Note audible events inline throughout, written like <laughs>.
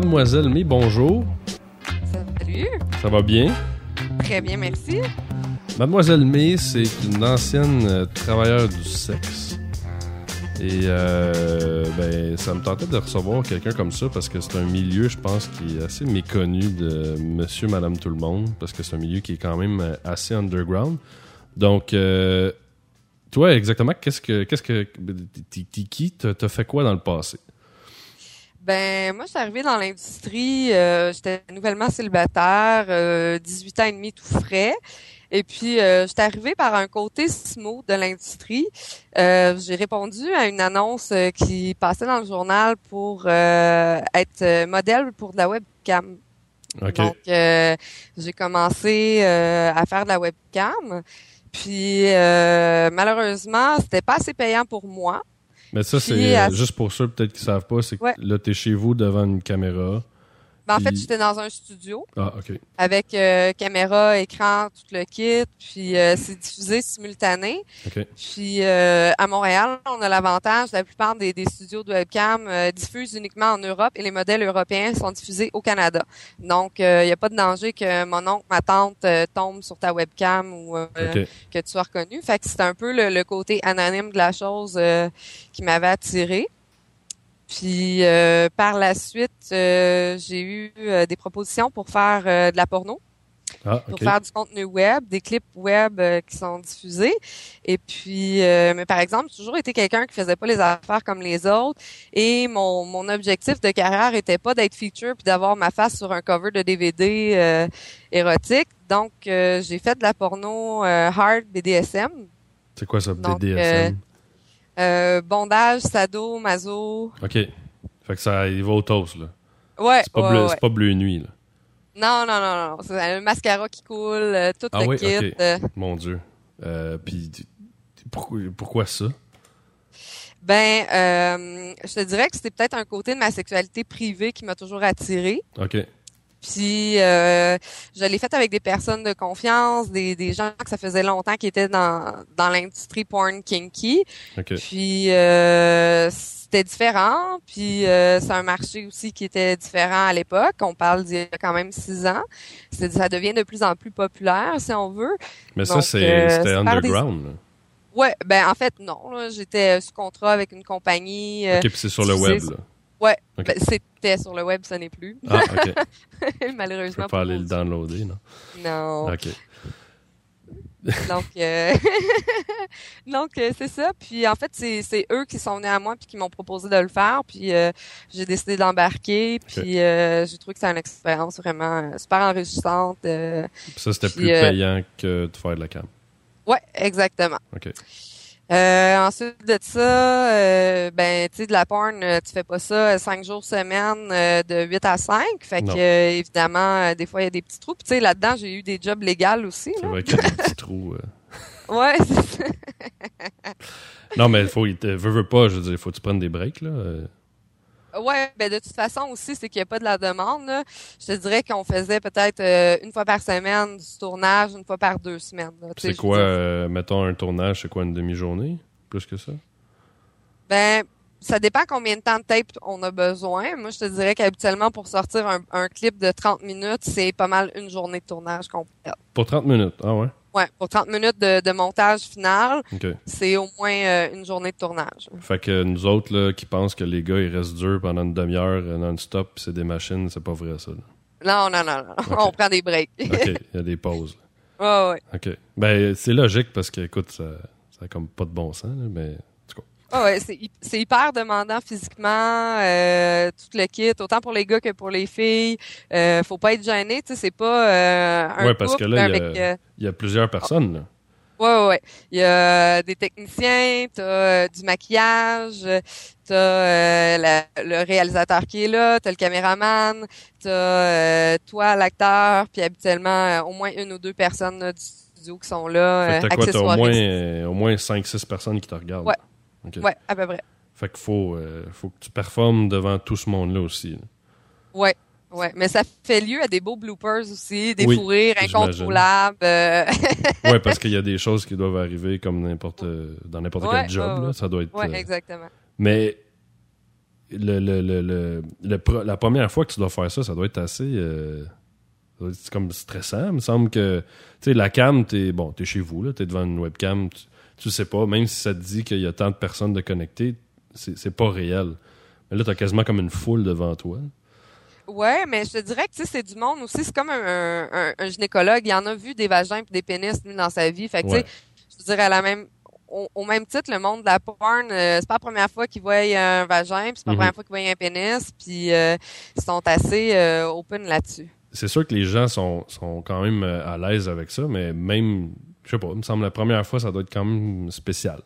Mademoiselle Mi, bonjour. Salut. Ça va bien? Très bien, merci. Mademoiselle May, c'est une ancienne euh, travailleure du sexe. Et euh, ben, ça me tentait de recevoir quelqu'un comme ça parce que c'est un milieu, je pense, qui est assez méconnu de monsieur, madame, tout le monde. Parce que c'est un milieu qui est quand même euh, assez underground. Donc, euh, toi, exactement, qu'est-ce que. Qu'est-ce que. T'es t'es qui? T'as t'as fait quoi dans le passé? Ben, moi, je suis arrivée dans l'industrie, euh, j'étais nouvellement célibataire, euh, 18 ans et demi tout frais. Et puis, euh, j'étais arrivée par un côté smooth de l'industrie. Euh, j'ai répondu à une annonce euh, qui passait dans le journal pour euh, être euh, modèle pour de la webcam. OK. Donc, euh, j'ai commencé euh, à faire de la webcam. Puis, euh, malheureusement, c'était pas assez payant pour moi. Mais ça, c'est euh, juste pour ceux peut-être qui savent pas, c'est que Ouais. là, t'es chez vous devant une caméra. Ben, en fait, j'étais dans un studio. Ah, OK. avec euh, caméra, écran, tout le kit, puis euh, c'est diffusé simultané. OK. Puis euh, à Montréal, on a l'avantage, la plupart des, des studios de webcam euh, diffusent uniquement en Europe et les modèles européens sont diffusés au Canada. Donc il n'y a pas de danger que mon oncle, ma tante euh, tombe sur ta webcam ou euh, que tu sois reconnu. Fait que c'est un peu le, le côté anonyme de la chose euh, qui m'avait attiré. Puis euh, par la suite, euh, j'ai eu euh, des propositions pour faire euh, de la porno Ah, pour faire du contenu web, des clips web euh, qui sont diffusés. Et puis, euh, mais par exemple, j'ai toujours été quelqu'un qui faisait pas les affaires comme les autres. Et mon, mon objectif de carrière était pas d'être feature puis d'avoir ma face sur un cover de DVD euh, érotique. Donc, euh, j'ai fait de la porno euh, hard BDSM. C'est quoi ça, Donc, BDSM? Euh, bondage, sado, maso. OK. Fait que ça, il va au toast, là. Ouais, C'est pas, ouais, bleu, ouais. pas bleu nuit, là. Non, non, non, non. C'est un mascara qui coule, euh, tout Ah le oui, kit. ok. euh, Mon Dieu. Euh, puis, pourquoi, pourquoi ça? Ben, euh, je te dirais que c'était peut-être un côté de ma sexualité privée qui m'a toujours attirée. OK. Puis, euh, je l'ai fait avec des personnes de confiance, des, des gens que ça faisait longtemps qui étaient dans, dans l'industrie porn kinky. OK. Puis, euh, c'était différent. Puis, euh, c'est un marché aussi qui était différent à l'époque. On parle d'il y a quand même six ans. Ça devient de plus en plus populaire, si on veut. Mais ça, Donc, euh, c'était des- underground, là. Ouais, ben en fait, non. là. J'étais sous contrat avec une compagnie. euh, OK, puis c'est sur le web, là. Ouais, ben, c'était sur le web, ce n'est plus. Ah, OK. <laughs> Malheureusement. peux pas aller le downloader, non? Non. OK. Donc, euh, <laughs> donc euh, c'est ça. Puis en fait, c'est eux qui sont venus à moi puis qui m'ont proposé de le faire. Puis euh, j'ai décidé d'embarquer. Puis euh, j'ai trouvé que c'est une expérience vraiment super enrichissante. Puis ça, c'était plus payant que de faire de la cam. Ouais, exactement. OK. Euh, ensuite de ça, euh, ben tu sais de la porn, euh, tu fais pas ça euh, cinq jours semaine euh, de 8 à 5. Fait Non. que euh, évidemment, euh, des fois il y a des petits trous. Puis tu sais là-dedans, j'ai eu des jobs légaux aussi. C'est là. vrai qu'il y a des <laughs> petits trous. euh. Ouais, c'est ça. Non, mais il faut, il te veut, veut pas, je veux dire, faut que tu prennes des breaks, là. Ouais, ben de toute façon aussi, c'est qu'il n'y a pas de la demande. là. Je te dirais qu'on faisait peut-être euh, une fois par semaine du tournage, une fois par deux semaines. C'est quoi, euh, mettons, un tournage, c'est quoi, une demi-journée? Plus que ça? Ben, ça dépend combien de temps de tape on a besoin. Moi, je te dirais qu'habituellement, pour sortir un, un clip de 30 minutes, c'est pas mal une journée de tournage complète. Pour 30 minutes. Ah ouais? Ouais, pour 30 minutes de, de montage final, c'est au moins euh, une journée de tournage. Fait que nous autres, là, qui pensent que les gars, ils restent durs pendant une demi-heure euh, non-stop, c'est des machines, c'est pas vrai, ça. là. Non, non, non, non. On prend des breaks. OK, il y a des pauses. <laughs> ouais, ouais. OK. Ben, c'est logique parce que, écoute, ça, ça a comme pas de bon sens, là, mais... Ah ouais, c'est hy- c'est hyper demandant physiquement, euh, tout le kit, autant pour les gars que pour les filles. Euh, faut pas être gêné, tu sais, c'est pas euh, un Ouais, parce couple que là, il y euh, y a plusieurs personnes, là. ouais, ouais, ouais. Il y a des techniciens, t'as euh, du maquillage, t'as euh, la- le réalisateur qui est là, t'as le caméraman, t'as euh, toi l'acteur, puis habituellement euh, au moins une ou deux personnes là, du studio qui sont là, Fait euh, que t'as quoi? T'as au moins, euh, au moins 5-6 personnes qui te regardent. Ouais. Ouais, à peu près. Fait qu'il faut, euh, faut que tu performes devant tout ce monde-là aussi. là. Ouais. Ouais, mais ça fait lieu à des beaux bloopers aussi, des Oui, fous rires j'imagine. incontrôlables. euh, Ouais, parce <laughs> qu'il y a des choses qui doivent arriver comme n'importe dans n'importe Ouais, quel job. ouais, là. Ça doit être. ouais, euh, exactement. Mais le, le, le, le, la première fois que tu dois faire ça, ça doit être assez. Euh, c'est comme stressant. Il me semble que. Tu sais, la cam, t'es bon, es chez vous, tu es devant une webcam, tu, tu sais pas, même si ça te dit qu'il y a tant de personnes de connectées, c'est pas réel. Mais là, tu as quasiment comme une foule devant toi. Ouais, mais je te dirais que c'est du monde aussi. C'est comme un, un, gynécologue. Il en a vu des vagins et des pénis dans sa vie. Fait que, tu sais, je dirais à la même au, même titre, le monde de la porn, euh, c'est pas la première fois qu'ils voient un vagin, puis c'est pas la mhm. première fois qu'ils voient un pénis, puis euh, ils sont assez euh, open là-dessus. C'est sûr que les gens sont, sont quand même à l'aise avec ça, mais même, je sais pas, il me semble la première fois, ça doit être quand même spécial.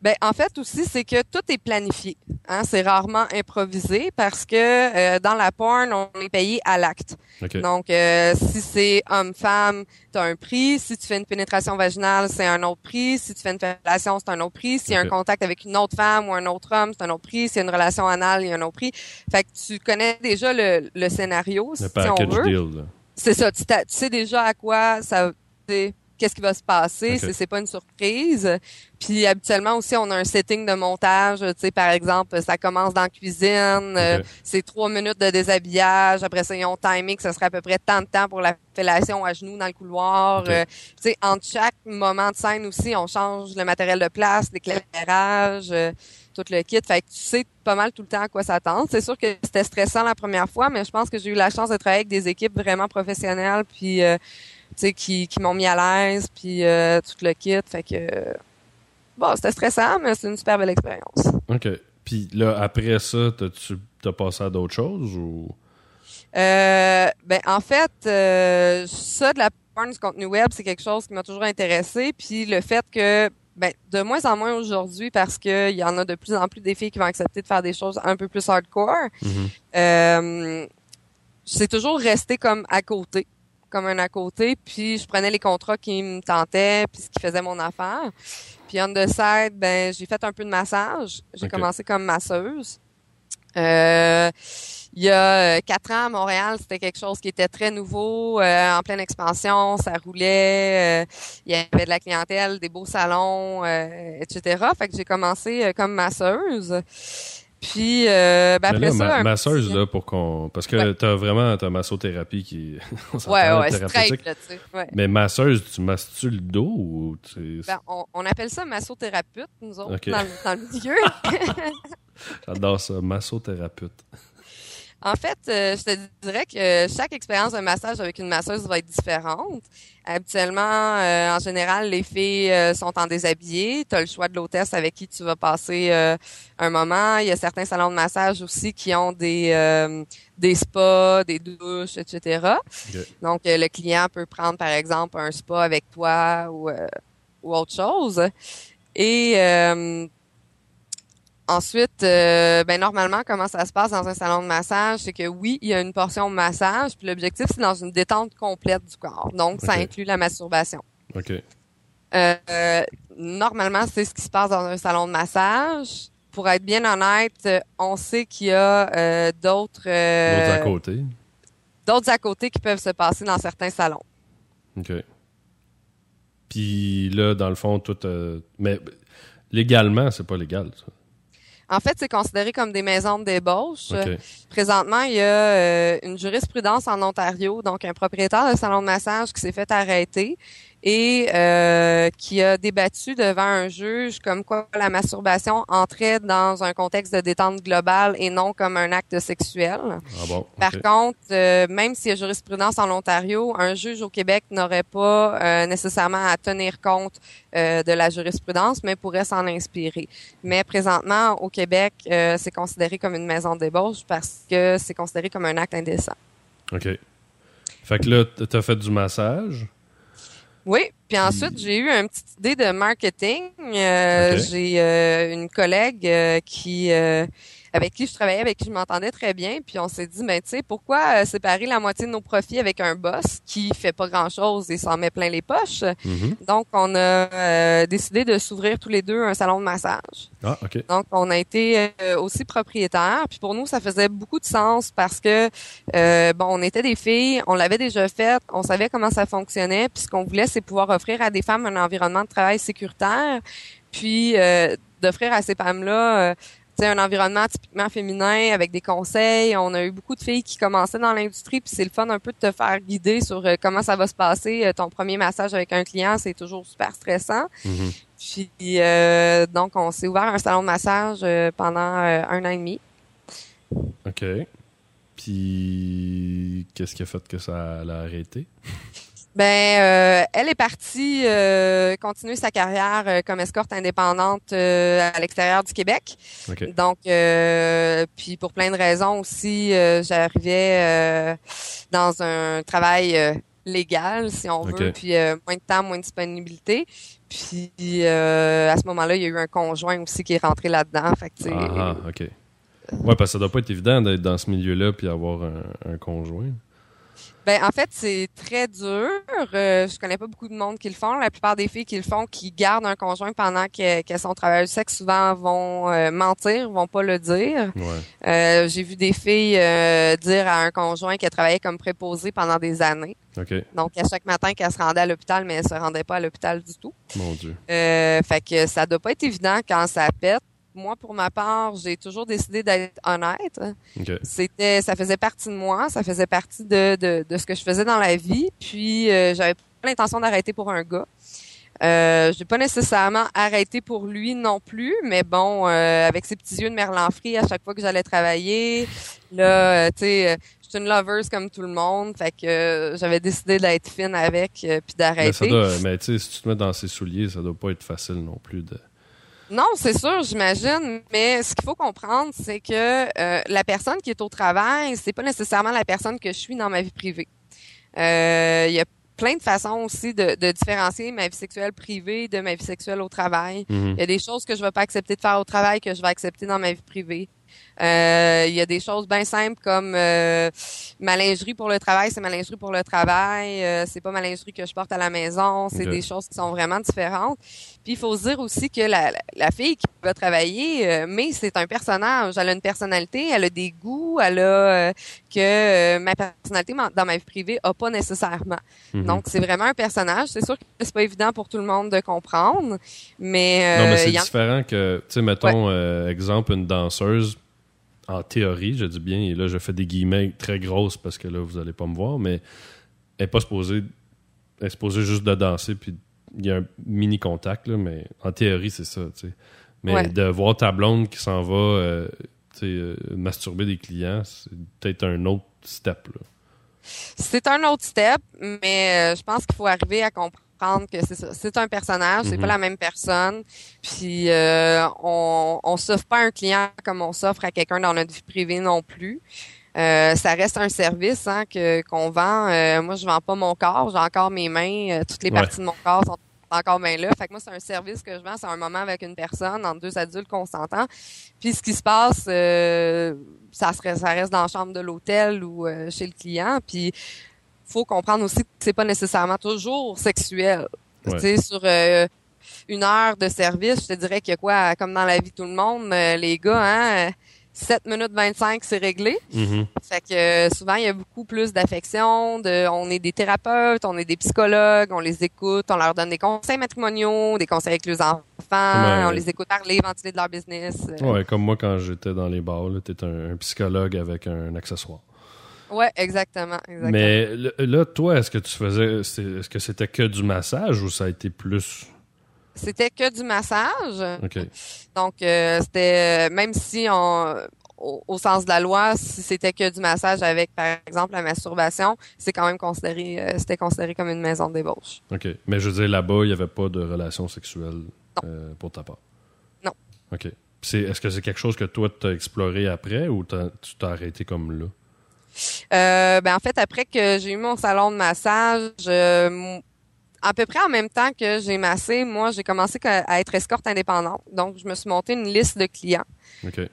Ben en fait aussi c'est que tout est planifié. Hein? C'est rarement improvisé parce que euh, dans la porn on est payé à l'acte. Donc euh, si c'est homme-femme, tu as un prix. Si tu fais une pénétration vaginale, c'est un autre prix. Si tu fais une fellation, c'est un autre prix. S'il y a un contact avec une autre femme ou un autre homme, c'est un autre prix. S'il y a une relation anale, il y a un autre prix. Fait que tu connais déjà le, le scénario si on veut. C'est ça. Tu, tu, sais déjà à quoi ça qu'est-ce qui va se passer, okay. c'est pas une surprise. Puis habituellement aussi, on a un setting de montage. Tu sais, par exemple, ça commence dans la cuisine, euh, c'est trois minutes de déshabillage. Après ça, ils ont timé que ça serait à peu près tant de temps pour la fellation à genoux dans le couloir. Euh, tu sais, entre chaque moment de scène aussi, on change le matériel de place, l'éclairage. Euh, tout le kit. Fait que tu sais pas mal tout le temps à quoi s'attendre. C'est sûr que c'était stressant la première fois, mais je pense que j'ai eu la chance de travailler avec des équipes vraiment professionnelles. Puis sais, qui, qui m'ont mis à l'aise, puis euh, tout le kit. Fait que, bon, c'était stressant, mais c'est une super belle expérience. OK. Puis là, après ça, tu as passé à d'autres choses ou? Euh, ben, en fait, euh, ça de la part du contenu web, c'est quelque chose qui m'a toujours intéressé. Puis le fait que, ben, de moins en moins aujourd'hui, parce qu'il y en a de plus en plus des filles qui vont accepter de faire des choses un peu plus hardcore, mm-hmm. euh, c'est toujours resté comme à côté comme un à côté, puis je prenais les contrats qui me tentaient, puis ce qui faisait mon affaire. Puis on the side, ben j'ai fait un peu de massage. J'ai commencé comme masseuse. Euh, il y a euh, quatre ans à Montréal, c'était quelque chose qui était très nouveau, euh, en pleine expansion, ça roulait, il y avait de la clientèle, des beaux salons, etc. Fait que j'ai commencé comme masseuse. Puis euh, ben après ça, masseuse là pour qu'on parce que t'as vraiment ta massothérapie qui <laughs> ouais ouais straight là, tu sais, ouais. Mais masseuse, tu masses-tu le dos ou tu... ben, on, on, appelle ça massothérapeute nous autres dans, dans, le milieu. <laughs> J'adore ça, massothérapeute. En fait, euh, je te dirais que chaque expérience de massage avec une masseuse va être différente. Habituellement, euh, en général, les filles euh, sont en déshabillé. Tu as le choix de l'hôtesse avec qui tu vas passer un moment. Il y a certains salons de massage aussi qui ont des des spas, des douches, etc. Donc, le client peut prendre, par exemple, un spa avec toi ou, ou autre chose. Et Ensuite, euh, ben normalement, comment ça se passe dans un salon de massage, c'est que oui, il y a une portion de massage, puis l'objectif c'est dans une détente complète du corps. Donc, ça inclut la masturbation. Ok. Euh, normalement, c'est ce qui se passe dans un salon de massage. Pour être bien honnête, on sait qu'il y a euh, d'autres. d'autres à côté. D'autres à côté qui peuvent se passer dans certains salons. Ok. Puis là, dans le fond, tout. mais légalement, c'est pas légal. Ça. En fait, c'est considéré comme des maisons de débauche. Présentement, il y a euh, une jurisprudence en Ontario, donc un propriétaire de salon de massage qui s'est fait arrêter et euh, qui a débattu devant un juge comme quoi la masturbation entrait dans un contexte de détente globale et non comme un acte sexuel. Ah Par contre, euh, même s'il y a jurisprudence en Ontario, un juge au Québec n'aurait pas euh, nécessairement à tenir compte de la jurisprudence, mais pourrait s'en inspirer. Mais présentement, au Québec, c'est considéré comme une maison de débauche parce que c'est considéré comme un acte indécent. OK. Fait que là, tu as fait du massage. Oui, puis ensuite, j'ai eu une petite idée de marketing. Euh, j'ai euh, une collègue euh, qui avec qui je travaillais, avec qui je m'entendais très bien. Puis on s'est dit, ben tu sais, pourquoi euh, séparer la moitié de nos profits avec un boss qui fait pas grand-chose et s'en met plein les poches? Mm-hmm. Donc on a euh, décidé de s'ouvrir tous les deux un salon de massage. Ah, ok. Donc on a été euh, aussi propriétaires. Puis pour nous, ça faisait beaucoup de sens parce que bon, on était des filles, on l'avait déjà fait, on savait comment ça fonctionnait. Puis ce qu'on voulait, c'est pouvoir offrir à des femmes un environnement de travail sécuritaire. Puis d'offrir à ces femmes-là un environnement typiquement féminin avec des conseils. On a eu beaucoup de filles qui commençaient dans l'industrie, puis c'est le fun un peu de te faire guider sur euh, comment ça va se passer. Euh, ton premier massage avec un client, c'est toujours super stressant. Mm-hmm. Puis euh, donc, on s'est ouvert un salon de massage pendant un an et demi. OK. Puis, qu'est-ce qui a fait que ça l'a arrêté? Ben, euh, elle est partie euh, continuer sa carrière euh, comme escorte indépendante à l'extérieur du Québec. Donc, puis pour plein de raisons aussi, j'arrivais dans un travail légal, si on veut, puis moins de temps, moins de disponibilité. Puis à ce moment-là, il y a eu un conjoint aussi qui est rentré là-dedans. Fait que, ah, ah, ok. Ouais, parce que ça doit pas être évident d'être dans ce milieu-là puis avoir un conjoint. Ben en fait c'est très dur. Euh, je connais pas beaucoup de monde qui le font. La plupart des filles qui le font, qui gardent un conjoint pendant qu'elles sont au travail du sexe, souvent vont euh, mentir, vont pas le dire. Euh, j'ai vu des filles euh, dire à un conjoint qu'elle travaillait comme préposée pendant des années. Donc à chaque matin qu'elle se rendait à l'hôpital, mais elle se rendait pas à l'hôpital du tout. Mon Dieu. fait que ça doit pas être évident quand ça pète moi, pour ma part, j'ai toujours décidé d'être honnête. C'était, ça faisait partie de moi, ça faisait partie de, de, de ce que je faisais dans la vie. Puis, euh, j'avais pas l'intention d'arrêter pour un gars. Euh, j'ai pas nécessairement arrêté pour lui non plus, mais bon, euh, avec ses petits yeux de merlan frit à chaque fois que j'allais travailler, là, euh, tu sais, je suis une lover comme tout le monde, fait que j'avais décidé d'être fine avec puis d'arrêter. Mais, mais tu sais, si tu te mets dans ses souliers, ça doit pas être facile non plus de. Non, c'est sûr, j'imagine. Mais ce qu'il faut comprendre, c'est que euh, la personne qui est au travail, c'est pas nécessairement la personne que je suis dans ma vie privée. Euh, il y a plein de façons aussi de, différencier ma vie sexuelle privée de ma vie sexuelle au travail. Mhm. Il y a des choses que je vais pas accepter de faire au travail que je vais accepter dans ma vie privée. Euh, il y a des choses bien simples comme euh, ma lingerie pour le travail, c'est ma lingerie pour le travail. Euh, c'est pas ma lingerie que je porte à la maison. C'est des choses qui sont vraiment différentes. Puis il faut se dire aussi que la, la fille qui va travailler, mais c'est un personnage. Elle a une personnalité, elle a des goûts, elle a que ma personnalité dans ma vie privée a pas nécessairement. Mhm. Donc c'est vraiment un personnage. C'est sûr que c'est pas évident pour tout le monde de comprendre, mais non, mais c'est différent que, tu sais, mettons exemple une danseuse en théorie, je dis bien, et là je fais des guillemets très grosses parce que là vous allez pas me voir, mais elle n'est pas supposée, elle est supposée juste de danser, puis il y a un mini contact, là, mais en théorie c'est ça. Mais de voir ta blonde qui s'en va euh, euh, masturber des clients, c'est peut-être un autre step. Là. C'est un autre step, mais euh, je pense qu'il faut arriver à comprendre que c'est C'est un personnage, c'est pas mhm. la même personne. Puis euh, on, on s'offre pas un client comme on s'offre à quelqu'un dans notre vie privée non plus. Euh, ça reste un service hein, que qu'on vend. Euh, moi, je vends pas mon corps, j'ai encore mes mains. toutes les parties de mon corps sont encore bien là. Fait que moi, c'est un service que je vends, c'est un moment avec une personne, entre deux adultes consentants. Puis ce qui se passe, ça, serait, ça reste dans la chambre de l'hôtel ou chez le client. Puis faut comprendre aussi que c'est pas nécessairement toujours sexuel. Tu sais, sur euh, une heure de service, je te dirais qu'il y a quoi, comme dans la vie de tout le monde, euh, les gars, hein, 7 minutes 25, c'est réglé. Mm-hmm. Fait que euh, souvent, il y a beaucoup plus d'affection. De, on est des thérapeutes, on est des psychologues, on les écoute, on leur donne des conseils matrimoniaux, des conseils avec les enfants, on les écoute parler, ventiler de leur business. Ouais, comme moi quand j'étais dans les bars, tu un, un psychologue avec un accessoire. Ouais, exactement, exactement. Mais là, toi, est-ce que tu faisais, est-ce que c'était que du massage ou ça a été plus? C'était que du massage. Ok. Donc euh, c'était même si on au, sens de la loi, si c'était que du massage avec, par exemple, la masturbation, c'est quand même considéré, euh, c'était considéré comme une maison de débauche. OK. Mais je veux dire, là-bas, il n'y avait pas de relation sexuelle euh, pour ta part? Non. OK. est-ce que c'est quelque chose que toi, tu as exploré après ou tu t'as arrêté comme là? Euh, ben en fait, après que j'ai eu mon salon de massage, euh, à peu près en même temps que j'ai massé, moi, j'ai commencé à être escorte indépendante. Donc, je me suis monté une liste de clients.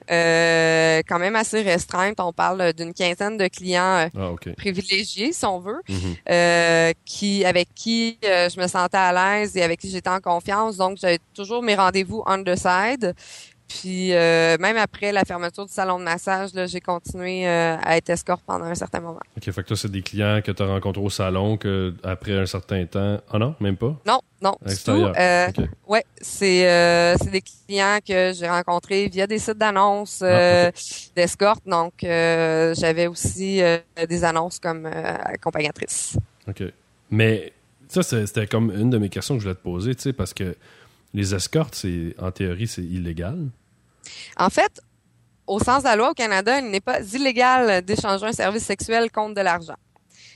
Euh, quand même assez restreinte. On parle d'une quinzaine de clients ah, privilégiés, si on veut, mm-hmm. qui avec qui je me sentais à l'aise et avec qui j'étais en confiance. Donc, j'avais toujours mes rendez-vous on the side. Puis euh, même après la fermeture du salon de massage, j'ai continué euh, à être escorte pendant un certain moment. OK, fait que toi, c'est des clients que tu as rencontrés au salon que après un certain temps. Ah non, même pas? Non, non, du tout. Euh, Ouais, c'est des clients que j'ai rencontrés via des sites d'annonces ah, d'escorte. Donc j'avais aussi des annonces comme accompagnatrice. OK. Mais ça, c'était comme une de mes questions que je voulais te poser, tu sais, parce que les escortes, c'est en théorie, c'est illégal. En fait, au sens de la loi au Canada, il n'est pas illégal d'échanger un service sexuel contre de l'argent.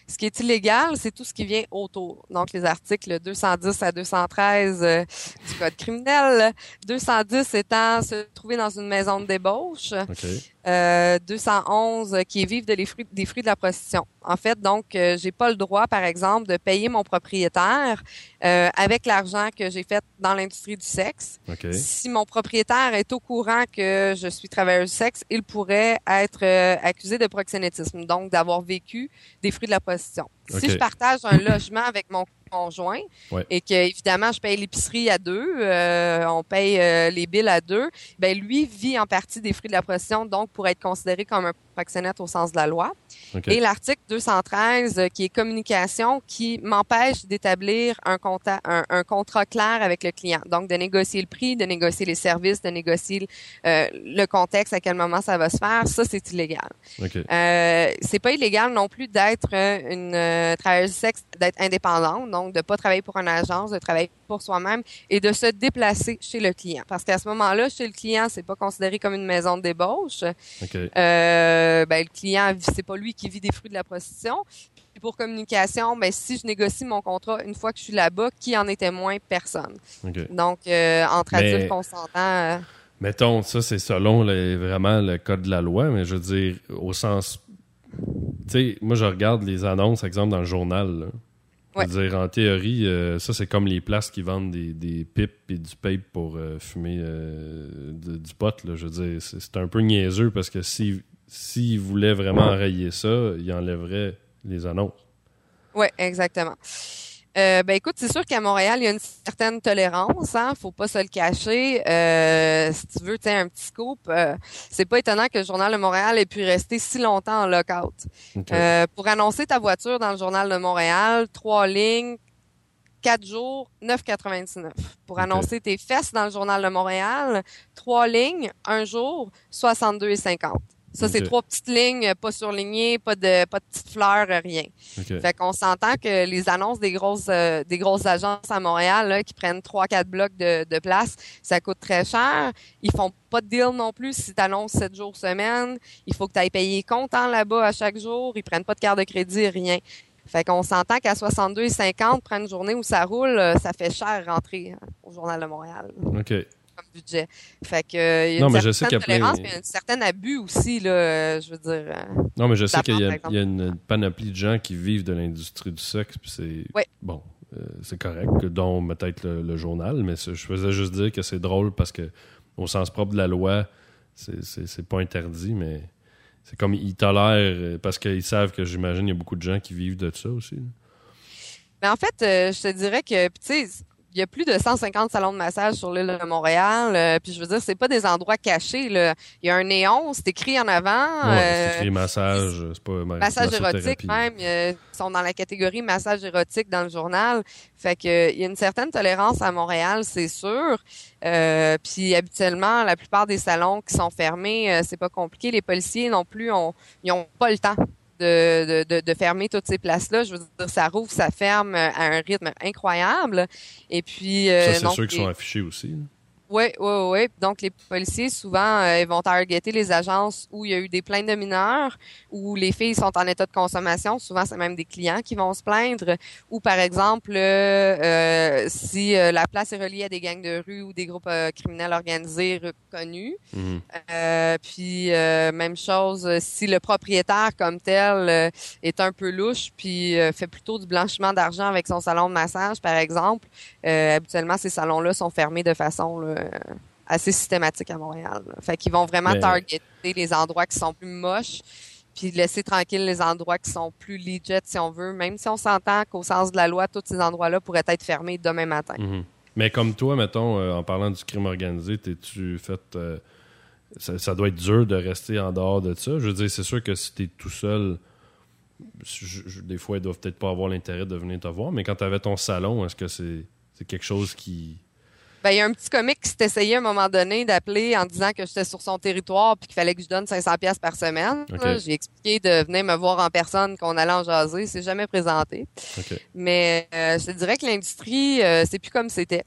Ce qui est illégal, c'est tout ce qui vient autour. Donc, les articles 210 à 213 euh, du Code criminel. 210 étant se trouver dans une maison de débauche. 211 euh, qui est vivre de les fruits, des fruits de la prostitution. En fait, donc, euh, j'ai pas le droit, par exemple, de payer mon propriétaire euh, avec l'argent que j'ai fait dans l'industrie du sexe. Si mon propriétaire est au courant que je suis travailleuse du sexe, il pourrait être accusé de proxénétisme, donc d'avoir vécu des fruits de la prostitution. Si je partage un logement avec mon conjoint et que évidemment je paye l'épicerie à deux, euh, on paye euh, les billes à deux, ben lui vit en partie des fruits de la procession, donc pour être considéré comme un proxénète au sens de la loi. Et l'article 213 euh, qui est communication qui m'empêche d'établir un, un, contrat clair avec le client, donc de négocier le prix, de négocier les services, de négocier le contexte à quel moment ça va se faire, ça c'est illégal. Euh, c'est pas illégal non plus d'être une travailleuse sexe, d'être indépendante, donc de pas travailler pour une agence, de travailler pour soi-même et de se déplacer chez le client. Parce qu'à ce moment-là, chez le client, c'est pas considéré comme une maison de débauche. Euh, ben, le client, c'est pas lui qui vit des fruits de la prostitution. Puis pour communication, ben, si je négocie mon contrat une fois que je suis là-bas, qui en est témoin? Personne. Donc, euh, entre adultes consentants... Euh, mettons, ça, c'est selon vraiment le code de la loi, mais je veux dire, au sens... Tu sais, moi, je regarde les annonces, exemple, dans le journal. Ouais. dire, en théorie, euh, ça, c'est comme les places qui vendent des, des pipes et du pape pour euh, fumer euh, du pot. Là. Je veux dire, c'est un peu niaiseux parce que s'ils si, voulaient vraiment enrayer ça, ils enlèveraient les annonces. Oui, exactement. Euh, ben écoute, c'est sûr qu'à Montréal, il y a une certaine tolérance, hein, faut pas se le cacher. Euh, si tu veux, tu un petit scoop, euh, c'est pas étonnant que le Journal de Montréal ait pu rester si longtemps en lockout. Euh, pour annoncer ta voiture dans le Journal de Montréal, trois lignes, quatre jours, 9,99. Pour annoncer tes fesses dans le Journal de Montréal, trois lignes, un jour, 62,50. Ça, c'est trois petites lignes, pas surlignées, pas de pas de petites fleurs, rien. Fait qu'on s'entend que les annonces des grosses euh, des grosses agences à Montréal là, qui prennent trois quatre blocs de, de place, ça coûte très cher. Ils font pas de deal non plus si tu annonces 7 jours semaine. Il faut que tu ailles payer comptant là-bas à chaque jour. Ils prennent pas de carte de crédit, rien. Fait qu'on s'entend qu'à 62,50, prendre une journée où ça roule, euh, ça fait cher rentrer hein, au Journal de Montréal. OK comme budget. Fait que euh, il y a une certaine tolérance, mais un certain abus aussi là, euh, je veux dire. Euh, non, mais je sais qu'il y, a une panoplie de gens qui vivent de l'industrie du sexe, puis c'est bon, c'est correct, dont peut-être le, journal, mais je faisais juste dire que c'est drôle parce que au sens propre de la loi, c'est pas interdit, mais c'est comme ils tolèrent parce qu'ils savent que j'imagine il y a beaucoup de gens qui vivent de ça aussi. Mais en fait, je te dirais que, tu sais, il y a plus de 150 salons de massage sur l'île de Montréal. Euh, puis je veux dire, c'est pas des endroits cachés. Là. Il y a un néon, c'est écrit en avant. Ouais, c'est euh, écrit massage, c'est pas massage érotique même. Ils sont dans la catégorie massage érotique dans le journal. Fait que il y a une certaine tolérance à Montréal, c'est sûr. Euh, puis habituellement, la plupart des salons qui sont fermés, c'est pas compliqué. Les policiers non plus, ont, ils ont pas le temps de, de, de, fermer toutes ces places-là. Je veux dire, ça rouvre, ça ferme à un rythme incroyable. Et puis, euh, ça, c'est ceux qui sont affichés aussi. Oui, oui, oui. Donc, les policiers, souvent, euh, ils vont targeter les agences où il y a eu des plaintes de mineurs, où les filles sont en état de consommation. Souvent, c'est même des clients qui vont se plaindre. Ou, par exemple, euh, euh si la place est reliée à des gangs de rue ou des groupes criminels organisés reconnus. Mhm. puis, même chose, si le propriétaire comme tel est un peu louche, puis fait plutôt du blanchiment d'argent avec son salon de massage, par exemple, habituellement, ces salons-là sont fermés de façon... Là, euh, assez systématique à Montréal. Fait qu'ils vont vraiment targeter les endroits qui sont plus moches, puis laisser tranquille les endroits qui sont plus legit, si on veut, même si on s'entend qu'au sens de la loi, tous ces endroits-là pourraient être fermés demain matin. Mhm. Mais comme toi, mettons, euh, en parlant du crime organisé, t'es-tu fait... Euh, ça, doit être dur de rester en dehors de ça? Je veux dire, c'est sûr que si t'es tout seul, des fois, ils doivent peut-être pas avoir l'intérêt de venir te voir, mais quand tu avais ton salon, est-ce que c'est quelque chose qui. Ben, il y a un petit comique qui s'est essayé à un moment donné d'appeler en disant que j'étais sur son territoire puis qu'il fallait que je donne 500 pièces par semaine. J'ai expliqué de venir me voir en personne, qu'on allait en jaser. C'est jamais présenté. Mais euh, je te dirais que l'industrie, euh, c'est plus comme c'était.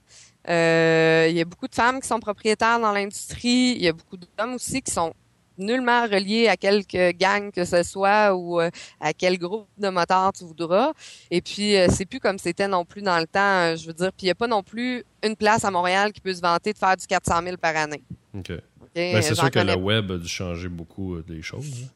Euh, il y a beaucoup de femmes qui sont propriétaires dans l'industrie. Il y a beaucoup d'hommes aussi qui sont nullement relié à quelque gang que ce soit ou euh, à quel groupe de motards tu voudras. Et puis, euh, c'est plus comme c'était non plus dans le temps, euh, je veux dire. Puis, il n'y a pas non plus une place à Montréal qui peut se vanter de faire du 400 000 par année. OK. Ben, c'est sûr que le web a dû changer beaucoup des choses. Hein.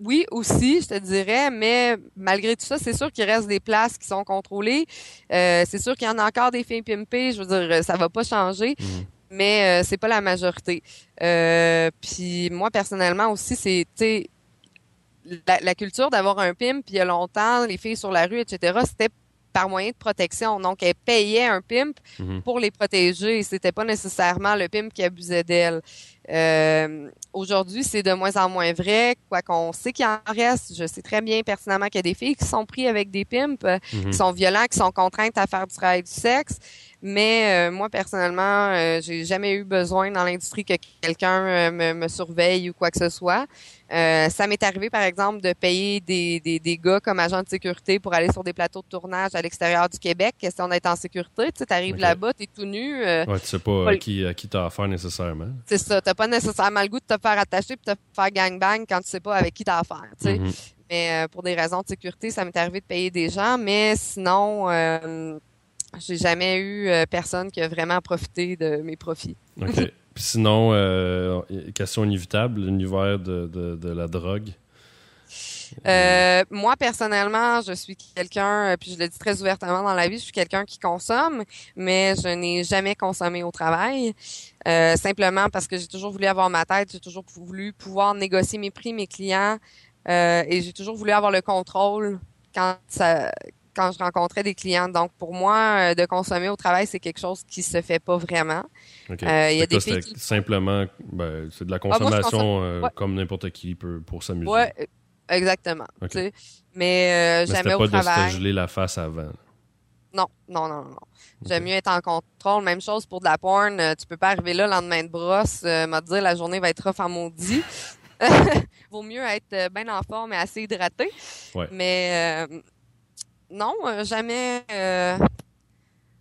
Oui, aussi, je te dirais, mais malgré tout ça, c'est sûr qu'il reste des places qui sont contrôlées. c'est sûr qu'il y en a encore des filles pimpées. Je veux dire, ça va pas changer. Mhm mais euh, c'est pas la majorité. Euh, puis moi personnellement aussi, c'est la, la culture d'avoir un pimp. Puis il y a longtemps, les filles sur la rue, etc. C'était par moyen de protection. Donc, elles payaient un pimp mhm. pour les protéger. C'était pas nécessairement le pimp qui abusait d'elles. Euh, Aujourd'hui, c'est de moins en moins vrai. Quoi qu'on sait qu'il en reste, je sais très bien pertinemment qu'il y a des filles qui sont prises avec des pimps, mhm. qui sont violents, qui sont contraintes à faire du travail du sexe. Mais euh, moi, personnellement, euh, j'ai jamais eu besoin dans l'industrie que quelqu'un euh, me, me, surveille ou quoi que ce soit. ça m'est arrivé, par exemple, de payer des, des, des, gars comme agents de sécurité pour aller sur des plateaux de tournage à l'extérieur du Québec, question d'être en sécurité. Tu sais, arrives là-bas, t'es tout nu. ouais, tu sais pas, qui, à qui t'as affaire nécessairement. C'est ça, t'as pas nécessairement le goût de te faire attacher puis te faire gangbang quand tu sais pas avec qui t'as affaire. Tu sais. Mm-hmm. Mais pour des raisons de sécurité, ça m'est arrivé de payer des gens, mais sinon j'ai jamais eu euh, personne qui a vraiment profité de mes profits. OK. <laughs> sinon, euh, question inévitable, l'univers de, de, la drogue. Euh, moi, personnellement, je suis quelqu'un, puis je le dis très ouvertement dans la vie, je suis quelqu'un qui consomme, mais je n'ai jamais consommé au travail. simplement parce que j'ai toujours voulu avoir ma tête, j'ai toujours voulu pouvoir négocier mes prix, mes clients, et j'ai toujours voulu avoir le contrôle quand ça, quand je rencontrais des clients. Donc, pour moi, euh, de consommer au travail, c'est quelque chose qui se fait pas vraiment. Euh, il y a des Simplement, ben, c'est de la ah, consommation euh, comme n'importe qui peut pour s'amuser. Ouais, exactement. Mais, jamais au travail. pas de se geler la face avant. Non, non, non, non. J'aime mieux être en contrôle. Même chose pour de la porn. tu peux pas arriver là, le lendemain de brosse, me dire la journée va être rough en maudit. <laughs> Vaut mieux être bien en forme et assez hydraté. Mais non, euh, jamais. Euh,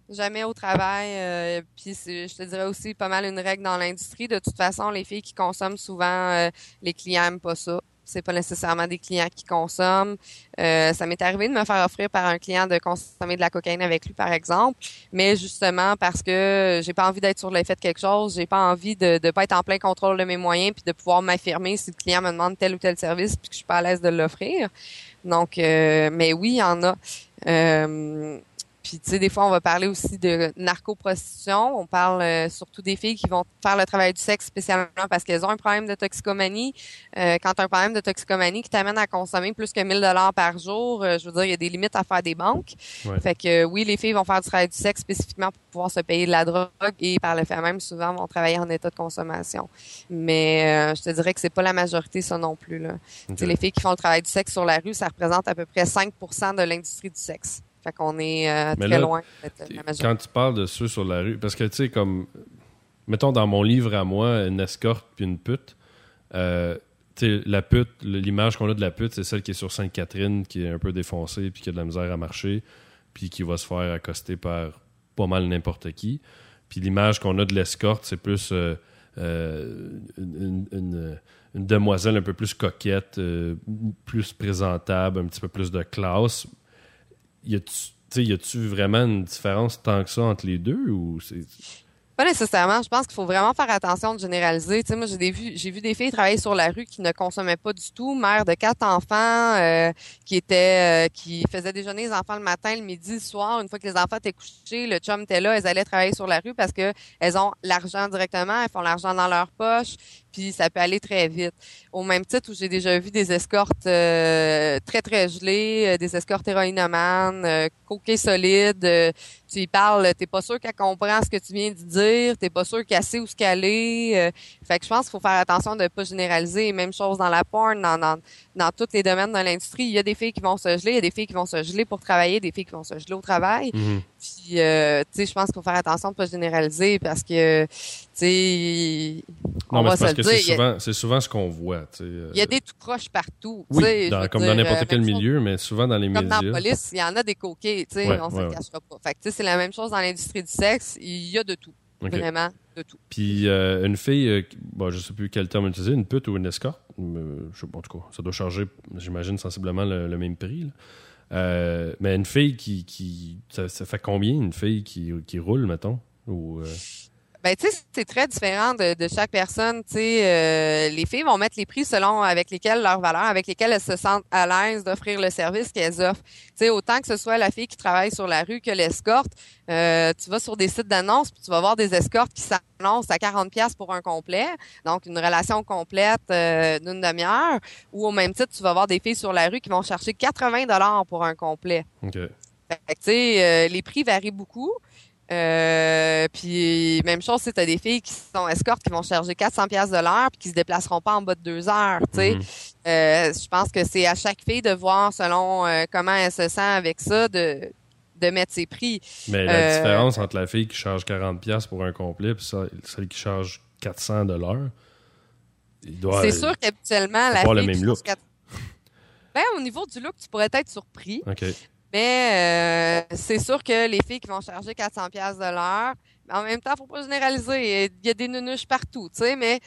jamais au travail. Euh, puis je te dirais aussi pas mal une règle dans l'industrie. De toute façon, les filles qui consomment souvent, les clients aiment pas ça. C'est pas nécessairement des clients qui consomment. ça m'est arrivé de me faire offrir par un client de consommer de la cocaïne avec lui, par exemple, mais justement parce que j'ai pas envie d'être sur l'effet de quelque chose, j'ai pas envie de ne pas être en plein contrôle de mes moyens puis de pouvoir m'affirmer si le client me demande tel ou tel service puis que je suis pas à l'aise de l'offrir. Donc, euh, mais oui, il y en a. Euh, puis, tu sais, des fois, on va parler aussi de narcoprostitution. On parle euh, surtout des filles qui vont faire le travail du sexe spécialement parce qu'elles ont un problème de toxicomanie. Euh, quand tu as un problème de toxicomanie qui t'amène à consommer plus que 1000 dollars par jour, euh, je veux dire, il y a des limites à faire des banques. Fait que oui, les filles vont faire du travail du sexe spécifiquement pour pouvoir se payer de la drogue et par le fait même, souvent, vont travailler en état de consommation. Mais je te dirais que c'est pas la majorité, ça non plus. Là. Les filles qui font le travail du sexe sur la rue, ça représente à peu près 5% de l'industrie du sexe. Fait qu'on est euh, très loin de la majorité. Quand tu parles de ceux sur la rue, parce que tu sais, comme, mettons dans mon livre à moi, une escorte puis une pute, euh, tu sais, la pute, l'image qu'on a de la pute, c'est celle qui est sur Sainte-Catherine, qui est un peu défoncée puis qui a de la misère à marcher, puis qui va se faire accoster par pas mal n'importe qui. Puis l'image qu'on a de l'escorte, c'est plus euh, une, une, demoiselle un peu plus coquette, plus présentable, un petit peu plus de classe y a-tu vraiment une différence tant que ça entre les deux ou c'est pas nécessairement. Je pense qu'il faut vraiment faire attention de généraliser. Tu sais, moi, j'ai vu, j'ai vu des filles travailler sur la rue qui ne consommaient pas du tout, mère de quatre enfants, euh, qui étaient, euh, qui faisaient déjeuner les enfants le matin, le midi, le soir. Une fois que les enfants étaient couchés, le chum était là, elles allaient travailler sur la rue parce que elles ont l'argent directement, elles font l'argent dans leur poche, puis ça peut aller très vite. Au même titre où j'ai déjà vu des escortes euh, très très gelées, des escortes héroïnomanes, euh, coquées solides tu y parles, t'es pas sûr qu'elle comprend ce que tu viens de dire, t'es pas sûr qu'elle sait où ce qu'elle est. Euh. fait que je pense qu'il faut faire attention de pas généraliser. Même chose dans la porn, dans, dans, dans tous les domaines de l'industrie. Il y a des filles qui vont se geler, il y a des filles qui vont se geler pour travailler, des filles qui vont se geler au travail. Mhm. Puis, euh, tu sais, je pense qu'il faut faire attention de pas généraliser parce que, tu sais, Non, on mais va parce se que c'est a- souvent, c'est souvent ce qu'on voit. tu sais, euh, Il y a des tout croches partout. tu Oui, sais, dans- comme dire, dans n'importe euh, quel milieu, mais souvent dans les Comme dans médias. la police, il y en a des coquets, tu sais, Ouais, on se ouais, le ouais. cachera pas. Fait que, tu sais, c'est la même chose dans l'industrie du sexe. Il y a de tout. Vraiment, de tout. Puis euh, une fille, euh, bon, je sais plus quel terme utiliser, une pute ou une escorte, euh, je sais pas, en tout cas, ça doit charger, j'imagine, sensiblement le, le même prix. là. Euh, mais une fille qui. qui ça, ça fait combien une fille qui, qui roule, mettons? Ou, euh, Ben, tu sais, c'est très différent de, de chaque personne. Tu sais, euh, les filles vont mettre les prix selon avec lesquels leurs valeurs, avec lesquelles elles se sentent à l'aise d'offrir le service qu'elles offrent. Tu sais, autant que ce soit la fille qui travaille sur la rue que l'escorte, euh, tu vas sur des sites d'annonces puis tu vas voir des escortes qui s'annoncent à 40 pièces pour un complet, donc une relation complète euh, d'une demi-heure, ou au même titre, tu vas voir des filles sur la rue qui vont chercher 80 dollars pour un complet. Fait que, euh, les prix varient beaucoup. Euh, puis même chose, tu as des filles qui sont escortes qui vont charger 400 pièces de l'heure puis qui se déplaceront pas en bas de deux heures. Tu sais, Mhm. Euh, je pense que c'est à chaque fille de voir selon euh, comment elle se sent avec ça de de mettre ses prix. Mais la différence entre la fille qui charge 40$ pour un complet et celle qui charge 400 de l'heure, il doit. c'est sûr qu'habituellement la pas le fille même qui look. charge quatre- Ben, au niveau du look, tu pourrais être surpris. OK. Mais euh, c'est sûr que les filles qui vont charger 400 pièces de l'heure, mais en même temps, faut pas généraliser. Il y a des nunuches partout, tu sais, mais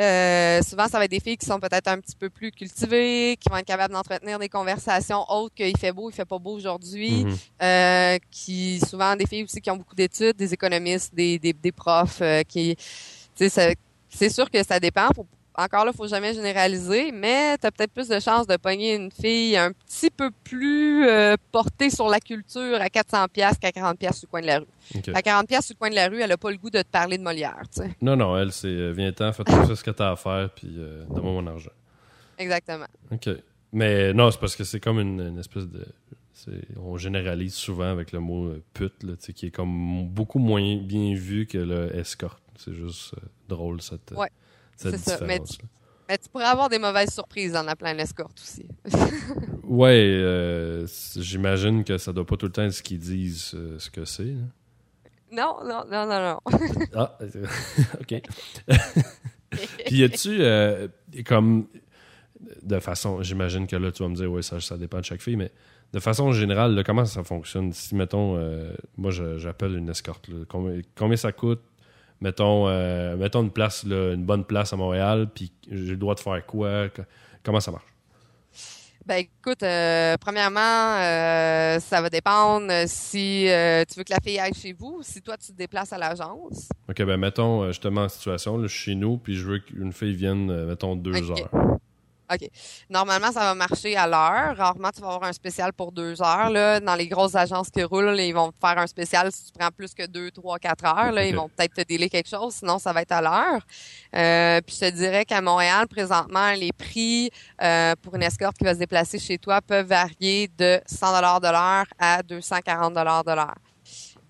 euh, souvent, ça va être des filles qui sont peut-être un petit peu plus cultivées, qui vont être capables d'entretenir des conversations autres qu'il fait beau, il fait pas beau aujourd'hui, Mhm. euh, qui souvent des filles aussi qui ont beaucoup d'études, des économistes, des, des, des profs, euh, qui, tu sais, c'est sûr que ça dépend. Faut- encore là, faut jamais généraliser, mais tu as peut-être plus de chances de pogner une fille un petit peu plus euh, portée sur la culture à 400 pièces qu'à 40 pièces sur le coin de la rue. À 40 pièces sur le coin de la rue, elle a pas le goût de te parler de Molière, tu sais. Non, non, elle, c'est euh, viens-t'en, fais tout ce que t'as à faire, puis euh, donne-moi mon argent. Exactement. OK. Mais non, c'est parce que c'est comme une, une espèce de. On généralise souvent avec le mot euh, pute, là, tu qui est comme beaucoup moins bien vu que le escorte. C'est juste drôle, cette, Ouais, cette ça. Mais tu pourrais avoir des mauvaises surprises en appelant l'escorte aussi. <laughs> Ouais, euh, j'imagine que ça doit pas tout le temps être ce qu'ils disent euh, ce que c'est. là. non, non, non, non, non. <laughs> Ah, euh, <laughs> OK. Puis y a-tu, euh, comme, de façon, j'imagine que là, tu vas me dire, oui, ça, ça dépend de chaque fille, mais de façon générale, là, comment ça fonctionne? Si, mettons, euh, moi, j'appelle une escorte, là, combien, combien ça coûte? Mettons, euh, mettons une place, là, une bonne place à Montréal, puis j'ai le droit de faire quoi? Co- Comment ça marche? Ben écoute, euh, premièrement, euh, ça va dépendre si euh, tu veux que la fille aille chez vous ou si toi tu te déplaces à l'agence. OK, ben mettons, euh, justement, en situation, là, je suis chez nous, puis je veux qu'une fille vienne, mettons, deux heures. Normalement, ça va marcher à l'heure. Rarement, tu vas avoir un spécial pour deux heures. Là. Dans les grosses agences qui roulent, là, ils vont faire un spécial si tu prends plus que deux, trois, quatre heures. Là, Ok. Ils vont peut-être te délai quelque chose, sinon ça va être à l'heure. Euh, puis je te dirais qu'à Montréal, présentement, les prix euh, pour une escorte qui va se déplacer chez toi peuvent varier de 100 de l'heure à 240 de l'heure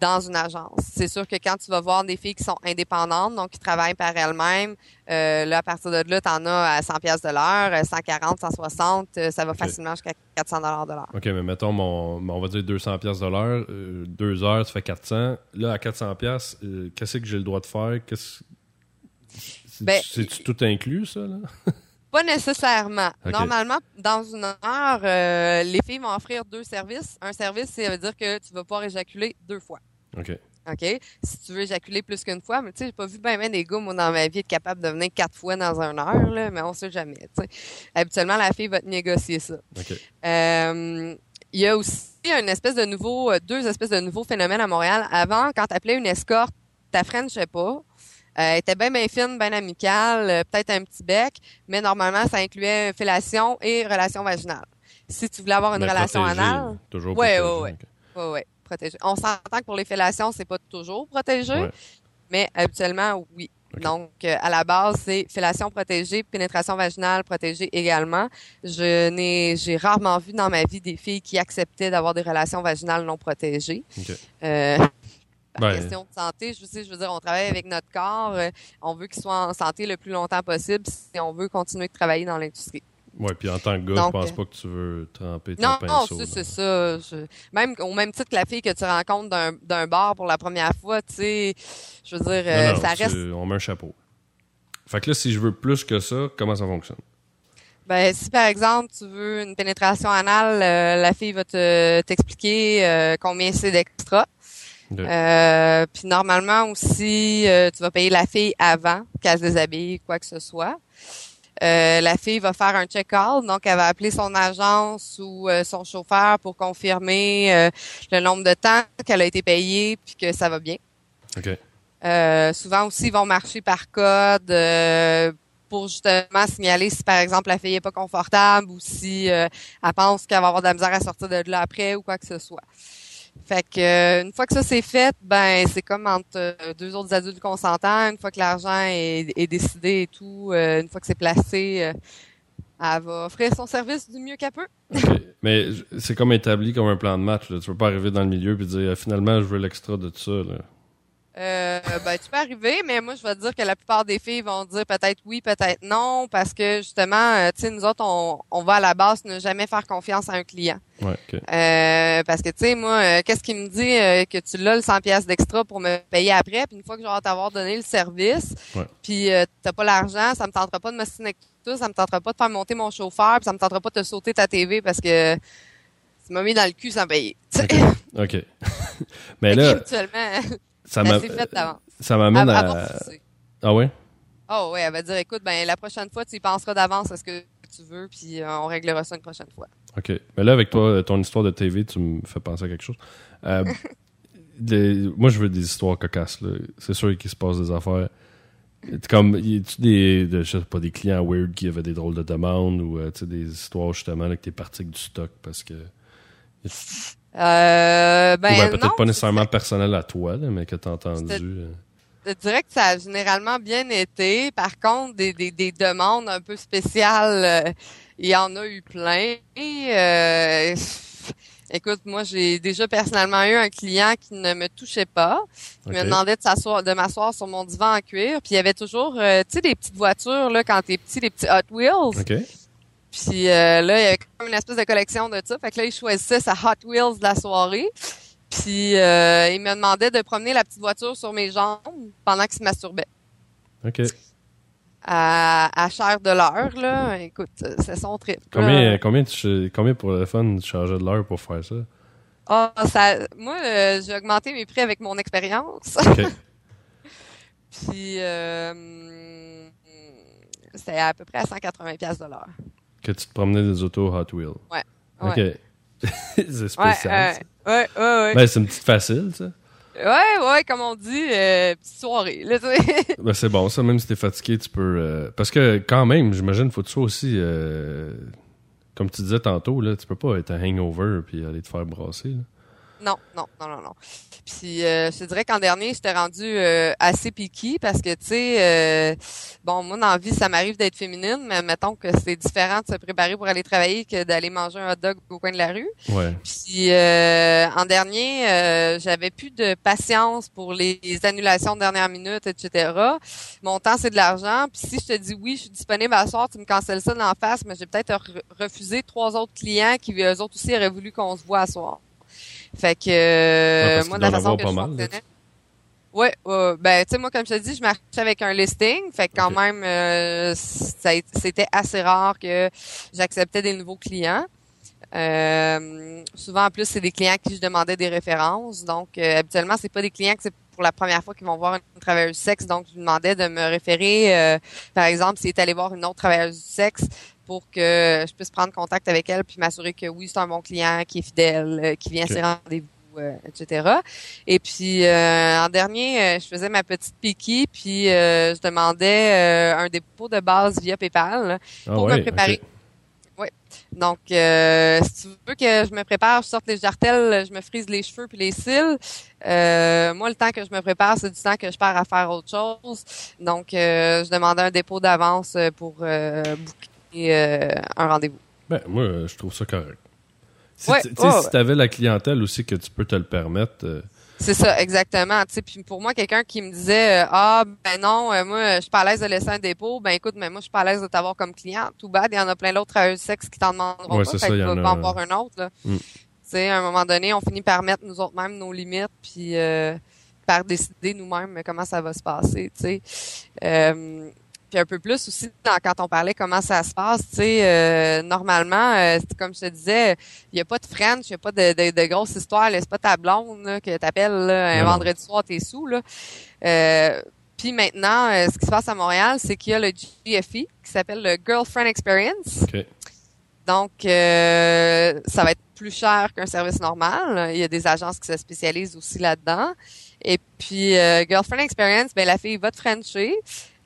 dans une agence. C'est sûr que quand tu vas voir des filles qui sont indépendantes, donc qui travaillent par elles-mêmes, euh, là, à partir de là, tu en as à 100 pièces de l'heure, euh, 140, 160, euh, ça va facilement jusqu'à 400 dollars de l'heure. OK, mais mettons, mon, on va dire 200 pièces de l'heure, euh, deux heures, ça fait 400. Là, à 400 pièces, euh, qu'est-ce que j'ai le droit de faire? Qu'est-ce... C'est, Ben, c'est-tu tout inclus, ça, là? <laughs> Pas nécessairement. Normalement, dans une heure, euh, les filles vont offrir deux services. Un service, ça veut dire que tu vas pouvoir éjaculer deux fois. OK. OK? Si tu veux éjaculer plus qu'une fois, mais tu sais, j'ai pas vu bien ben des gars, moi, dans ma vie, être capable de venir quatre fois dans une heure, là, mais on sait jamais, tu sais. Habituellement, la fille va te négocier ça. OK. Euh, il y a aussi une espèce de nouveau, euh, deux espèces de nouveaux phénomènes à Montréal. Avant, quand tu appelais une escorte, ta friend, je sais pas, euh, était bien, bien fine, bien amicale, euh, peut-être un petit bec, mais normalement, ça incluait fellation et relation vaginale. Si tu voulais avoir une Mais relation anale, Toujours Ouais, ouais, ouais. OK. ouais, ouais, protégé. On s'entend que pour les fellations, c'est pas toujours protégé, Ouais. mais habituellement, oui. Donc, euh, à la base, c'est fellation protégée, pénétration vaginale protégée également. Je n'ai, j'ai rarement vu dans ma vie des filles qui acceptaient d'avoir des relations vaginales non protégées. OK. Euh, par question de santé. Je, sais, je veux dire, on travaille avec notre corps. on veut qu'il soit en santé le plus longtemps possible si on veut continuer de travailler dans l'industrie. Oui, puis en tant que gars, je pense pas que tu veux tremper ton non, pinceau. Non, c'est ça. Même au même titre que la fille que tu rencontres d'un bar pour la première fois, tu sais, je veux dire, ça reste... On met un chapeau. Fait que là, si je veux plus que ça, comment ça fonctionne? Ben, si par exemple tu veux une pénétration anale, euh, la fille va te t'expliquer euh, combien c'est d'extra. Euh, puis normalement aussi, tu vas payer la fille avant qu'elle se déshabille, quoi que ce soit. La fille va faire un check-out, donc elle va appeler son agence ou son chauffeur pour confirmer le nombre de temps qu'elle a été payée puis que ça va bien. Okay. souvent aussi, ils vont marcher par code pour justement signaler si par exemple la fille est pas confortable ou si euh, elle pense qu'elle va avoir de la misère à sortir de là après ou quoi que ce soit. Fait que euh, une fois que ça c'est fait, ben c'est comme entre euh, deux autres adultes consentants. Une fois que l'argent est, décidé et tout, une fois que c'est placé, elle va offrir son service du mieux qu'elle peut. Mais c'est comme établi comme un plan de match. Là. Tu peux pas arriver dans le milieu et dire finalement je veux l'extra de tout ça. Là. Euh, ben, tu peux arriver, mais moi, je vais te dire que la plupart des filles vont dire peut-être oui, peut-être non, parce que justement, euh, tu sais, nous autres, on, on va à la base ne jamais faire confiance à un client. Ouais, euh, parce que, tu sais, moi, euh, qu'est-ce qui me dit que tu l'as le 100 pièces d'extra pour me payer après, puis une fois que je vais t'avoir donné le service, puis t'as pas l'argent, ça me tentera pas de me signer tout, ça me tentera pas de faire monter mon chauffeur, puis ça me tentera pas de te sauter ta TV parce que tu m'as mis dans le cul sans payer. OK. <laughs> mais <laughs> là ça m'a ça m'amène à, ah ouais? Oh ouais elle va dire écoute ben la prochaine fois tu y penseras d'avance à ce que tu veux puis euh, on réglera ça une prochaine fois. Ok. Mais là avec toi ton histoire de TV tu me fais penser à quelque chose. Euh, <laughs> moi je veux des histoires cocasses c'est sûr qu'il se passe des affaires. Comme y a-tu des je sais pas des clients weird qui avaient des drôles de demandes ou euh, des histoires justement là, que t'es parti avec du stock parce que euh, ben, peut-être pas nécessairement personnel à toi, mais que tu as entendu. Euh. Je dirais que ça a généralement bien été. Par contre, des, des, des demandes un peu spéciales, euh, il y en a eu plein. Et, euh, écoute, moi, j'ai déjà personnellement eu un client qui ne me touchait pas. Il me demandait de s'asseoir, de m'asseoir sur mon divan en cuir. Puis il y avait toujours, tu sais, des petites voitures là quand t'es petit, des petits Hot Wheels. Puis euh, là, il y avait comme une espèce de collection de ça. Fait que là, il choisissait sa Hot Wheels de la soirée. Puis euh, il me demandait de promener la petite voiture sur mes jambes pendant qu'il se masturbait. OK. À, à chair de l'heure, là. Écoute, c'est son trip. Combien, combien, tu, combien pour le fun tu chargeais de l'heure pour faire ça? Ah, ça, moi, euh, j'ai augmenté mes prix avec mon expérience. OK. <laughs> Puis, euh, c'était à peu près à 180$ de l'heure. Que tu te promenais des autos Hot Wheels. Ouais. OK. <laughs> c'est spécial. Ouais, ouais, ouais. Ben, c'est une petite facile, ça. Ouais, ouais, comme on dit, euh, petite soirée. Là, <laughs> ben, c'est bon, ça, même si t'es fatigué, tu peux. Euh, parce que, quand même, j'imagine, faut que tu sois aussi. Euh, comme tu disais tantôt, là, tu peux pas être un hangover puis aller te faire brasser. Là. Non, non, non, non, non. Puis euh, je te dirais qu'en dernier, j'étais rendu euh, assez piqué parce que tu sais, euh, bon, moi dans la vie, ça m'arrive d'être féminine, mais mettons que c'est différent de se préparer pour aller travailler que d'aller manger un hot dog au coin de la rue. Ouais. Puis en dernier, j'avais plus de patience pour les, annulations de dernière minute, etc. Mon temps, c'est de l'argent. Puis si je te dis oui, je suis disponible à soir, tu me cancelles ça d'en face, mais j'ai peut-être refusé trois autres clients qui eux autres aussi auraient voulu qu'on se voit à soir. Fait que euh, moi, de la façon que je fonctionnais... Ouais, ben tu sais moi comme je te dis, je marchais avec un listing, fait que quand même euh, c'était assez rare que j'acceptais des nouveaux clients. Euh, souvent en plus c'est des clients qui je demandais des références, donc euh, habituellement c'est pas des clients que c'est pour la première fois qu'ils vont voir une travailleuse du sexe, donc je demandais de me référer, par exemple s'il est allé voir une autre travailleuse du sexe, pour que je puisse prendre contact avec elle puis m'assurer que oui, c'est un bon client, qui est fidèle, euh, qui vient à ses rendez-vous, euh, etc. Et puis euh, en dernier, je faisais ma petite piqui puis je demandais un dépôt de base via PayPal ah pour me préparer. Oui. Donc, si tu veux que je me prépare, je sorte les jartelles, je me frise les cheveux puis les cils. moi, le temps que je me prépare, c'est du temps que je pars à faire autre chose. Donc, je demandais un dépôt d'avance pour booker euh, un rendez-vous. Ben, moi, je trouve ça correct. Si tu avais la clientèle aussi que tu peux te le permettre, euh, C'est ça, exactement. Puis pour moi, quelqu'un qui me disait euh, ah ben non, euh, moi je suis pas à l'aise de laisser un dépôt, ben écoute, mais moi je suis pas à l'aise de t'avoir comme client. Tout bad, il y en a plein d'autres à sexe qui t'en demanderont Ouais, pas, c'est fait ça, que il y tu en vas a, pas en voir un autre. Là. Mm. Tu sais, à un moment donné, on finit par mettre nous autres mêmes nos limites, puis euh, par décider nous-mêmes comment ça va se passer. Tu sais. Puis un peu plus aussi dans- quand on parlait comment ça se passe, tu sais, euh, normalement, euh, comme je te disais, il n'y a pas de French, il n'y a pas de, de, de grosses histoires, c'est pas ta blonde là, que t'appelles un Non, vendredi soir, t'es sous. Là. Euh, puis maintenant, euh, ce qui se passe à Montréal, c'est qu'il y a le GFE qui s'appelle le Girlfriend Experience. OK. Donc, euh, ça va être plus cher qu'un service normal. Il y a des agences qui se spécialisent aussi là-dedans. Et puis, euh, Girlfriend Experience, ben la fille va te frencher.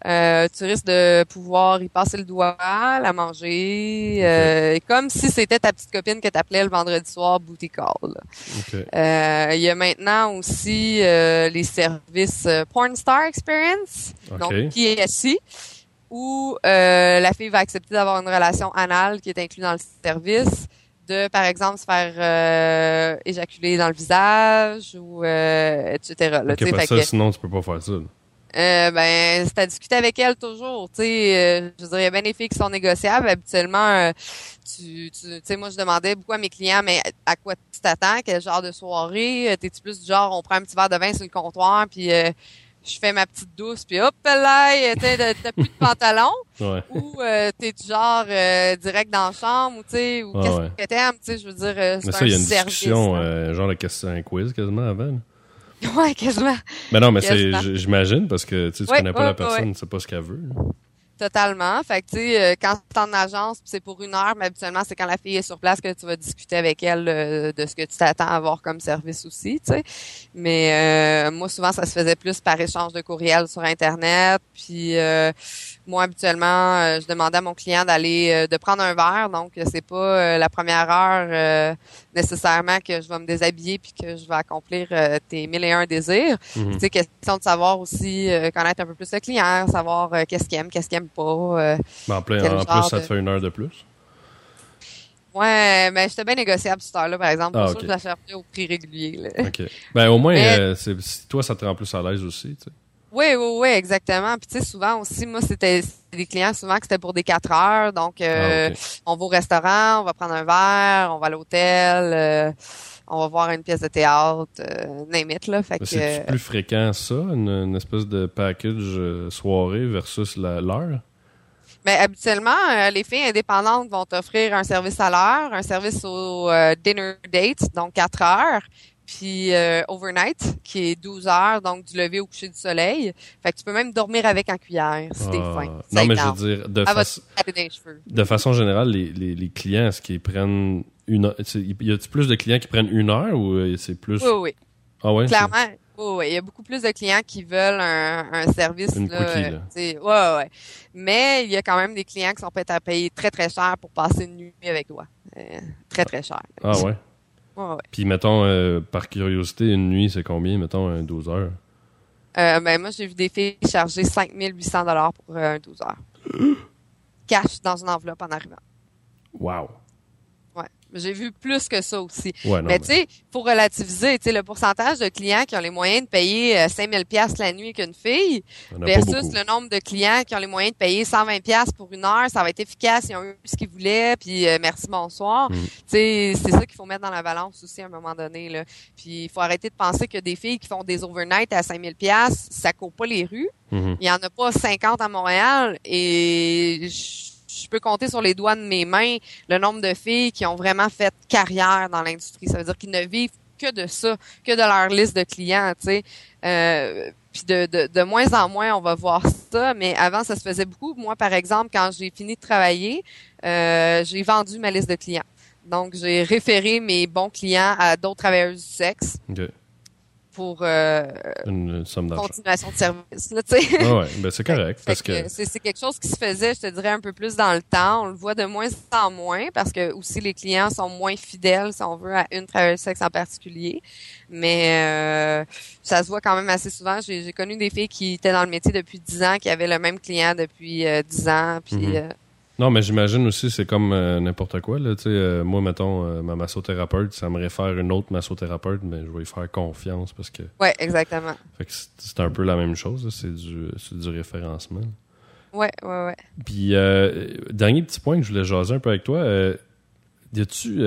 Euh, tu risques de pouvoir y passer le doigt, la manger, euh, comme si c'était ta petite copine que t'appelais le vendredi soir booty call. OK. Euh, il y a maintenant aussi euh, les services euh, Porn Star Experience, OK. donc PSI, où euh, la fille va accepter d'avoir une relation anale qui est inclue dans le service, de par exemple se faire euh, éjaculer dans le visage ou euh, etc. là, parce que- sinon, tu peux pas faire ça. là. Euh, ben, c'est à discuter avec elle toujours. Tu sais, euh, je dirais bien les filles qui sont négociables. Habituellement, euh, tu, tu tu sais, moi je demandais beaucoup à mes clients, mais à quoi tu t'attends, quel genre de soirée? Euh, T'es-tu plus du genre, on prend un petit verre de vin sur le comptoir, puis euh, je fais ma petite douce, puis hop là, t'as plus de pantalon, <laughs> Ouais. ou euh, t'es du genre euh, direct dans la chambre, ou tu sais, ou Ah qu'est-ce ouais. que t'aimes, tu sais, je veux dire, c'est Mais un ça, il y a une service, discussion, genre de question, un quiz quasiment avant. là. <laughs> Ouais, quasiment. Mais non, mais c'est, j'imagine, parce que tu sais, tu Ouais, connais pas ouais, la personne, ouais. tu sais pas ce qu'elle veut. Totalement. Fait que, tu sais, euh, quand tu es en agence, pis c'est pour une heure, mais habituellement, c'est quand la fille est sur place que tu vas discuter avec elle euh, de ce que tu t'attends à avoir comme service aussi, tu sais. Mais euh, moi, souvent, ça se faisait plus par échange de courriel sur Internet. Puis euh, moi, habituellement, euh, je demandais à mon client d'aller, euh, de prendre un verre. Donc, c'est pas euh, la première heure euh, nécessairement que je vais me déshabiller puis que je vais accomplir euh, tes mille et un désirs. Mhm. Tu sais, question de savoir aussi, euh, connaître un peu plus le client, savoir euh, qu'est-ce qu'il aime, qu'est-ce qu'il aime pas. euh. Mais en, plein, en plus, ça te de- fait une heure de plus. Ouais, mais j'étais bien négociable cette heure-là, par exemple. Ah, Pour ça, je la cherchais au prix régulier. Là. OK. Ben, au moins, Mais- euh, c'est- si toi, ça te rend plus à l'aise aussi, tu sais. Oui, oui, oui, exactement. Puis tu sais, souvent aussi, moi, c'était des clients souvent que c'était pour des quatre heures. Donc, euh, Ah, on va au restaurant, on va prendre un verre, on va à l'hôtel, euh, on va voir une pièce de théâtre, euh, name it, là. Fait que, C'est plus fréquent, ça, une, une espèce de package euh, soirée versus la- l'heure? Mais habituellement, euh, les filles indépendantes vont t'offrir un service à l'heure, un service au euh, dinner date, donc 4 heures, puis euh, overnight, qui est 12 heures, donc du lever au coucher du soleil. Fait que tu peux même dormir avec en cuillère si t'es Ah, faim. non, mais je veux dire, de, cheveux? de façon générale, les, les, les clients, est-ce qu'ils prennent une heure? Y a-t-il plus de clients qui prennent une heure ou euh, c'est plus. Oui, oui. Ah ouais? Clairement. Il y a beaucoup plus de clients qui veulent un, un service. Une là, là. ouais, ouais. Mais il y a quand même des clients qui sont prêts à payer très, très cher pour passer une nuit avec toi. Euh, très, très cher. Ah ouais? Ouais, ouais. Puis mettons, euh, par curiosité, une nuit, c'est combien? Mettons, un 12 heures? Euh, ben, moi, j'ai vu des filles charger 5800 dollars pour euh, un 12 heures. <gasps> Cash dans une enveloppe en arrivant. Wow! J'ai vu plus que ça aussi. Ouais, non. mais tu sais, pour relativiser, tu sais, le pourcentage de clients qui ont les moyens de payer euh, 5000 pièces la nuit qu'une fille versus le nombre de clients qui ont les moyens de payer 120 pièces pour une heure, ça va être efficace, ils ont eu ce qu'ils voulaient, puis euh, merci bonsoir. Mm. Tu sais, c'est ça qu'il faut mettre dans la balance aussi à un moment donné là. Puis il faut arrêter de penser que des filles qui font des overnight à 5000 pièces, ça court pas les rues. Mhm. Il y en a pas 50 à Montréal et je je peux compter sur les doigts de mes mains le nombre de filles qui ont vraiment fait carrière dans l'industrie. Ça veut dire qu'ils ne vivent que de ça, que de leur liste de clients, tu sais. Euh, puis de, de, de moins en moins, on va voir ça, mais avant, ça se faisait beaucoup. Moi, par exemple, quand j'ai fini de travailler, euh, j'ai vendu ma liste de clients. Donc, j'ai référé mes bons clients à d'autres travailleuses du sexe. Pour euh, Une somme d'argent. continuation de service, là. Ah ouais, ben c'est <laughs> correct. Parce que que. c'est c'est quelque chose qui se faisait, je te dirais, un peu plus dans le temps. On le voit de moins en moins parce que aussi les clients sont moins fidèles, si on veut, à une travailleuse sexe en particulier. Mais euh, ça se voit quand même assez souvent. J'ai j'ai connu des filles qui étaient dans le métier depuis 10 ans, qui avaient le même client depuis euh, 10 ans. Puis Mhm. Euh, Non, mais j'imagine aussi, c'est comme euh, n'importe quoi. Là, euh, moi, mettons, euh, ma massothérapeute, ça me réfère une autre massothérapeute, mais je vais lui faire confiance parce que. Ouais, exactement. <laughs> c'est un peu la même chose. C'est du, du référencement. Ouais, ouais, ouais. Puis, dernier petit point que je voulais jaser un peu avec toi. y a-tu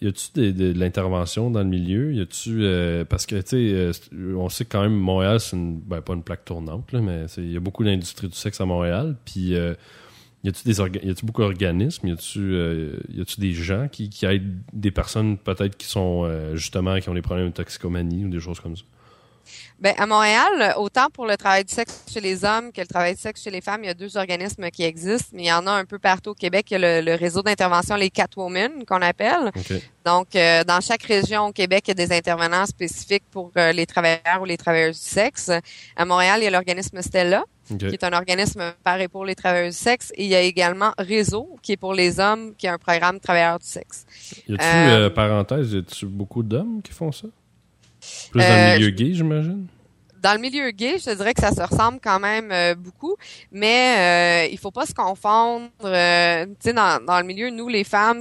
y a-tu de, l'intervention dans le milieu? Y a-tu parce que tu sais on sait que quand même Montréal c'est une ben, pas une plaque tournante là, mais il y a beaucoup d'industrie du sexe à Montréal puis y a-tu des y a-tu beaucoup d'organismes? Y a-tu euh, y a-tu des gens qui, qui aident des personnes peut-être qui sont euh, justement qui ont des problèmes de toxicomanie ou des choses comme ça? Ben, à Montréal, autant pour le travail du sexe chez les hommes que le travail du sexe chez les femmes, il y a deux organismes qui existent, mais il y en a un peu partout au Québec. Il y a le, réseau d'intervention, les Catwomen, qu'on appelle. Donc, euh, dans chaque région au Québec, il y a des intervenants spécifiques pour les travailleurs ou les travailleuses du sexe. À Montréal, il y a l'organisme Stella, qui est un organisme pareil pour les travailleurs du sexe. Et il y a également Réseau, qui est pour les hommes, qui est un programme travailleurs du sexe. Y a-tu, euh, euh, parenthèse, y a-tu beaucoup d'hommes qui font ça? Plus dans le euh, milieu gay, j'imagine? Dans le milieu gay, je te dirais que ça se ressemble quand même beaucoup, mais euh, il faut pas se confondre. tu sais, dans, dans le milieu, nous, les femmes,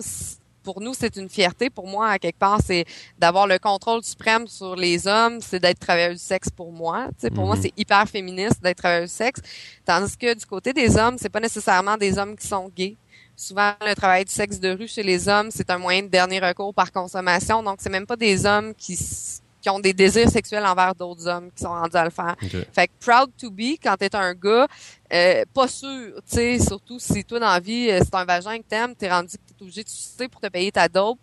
pour nous, c'est une fierté. Pour moi, à quelque part, c'est d'avoir le contrôle suprême sur les hommes, c'est d'être travailleur du sexe pour moi. sais, pour moi, mhm. c'est hyper féministe d'être travailleur du sexe. Tandis que du côté des hommes, c'est pas nécessairement des hommes qui sont gays. Souvent, le travail du sexe de rue chez les hommes, c'est un moyen de dernier recours par consommation. Donc, c'est même pas des hommes qui qui ont des désirs sexuels envers d'autres hommes qui sont rendus à le faire. Fait que proud to be quand t'es un gars, euh, pas sûr, tu sais, surtout si toi dans la vie, euh, c'est un vagin que t'aimes, t'es rendu que t'es obligé de sucer pour te payer ta dope,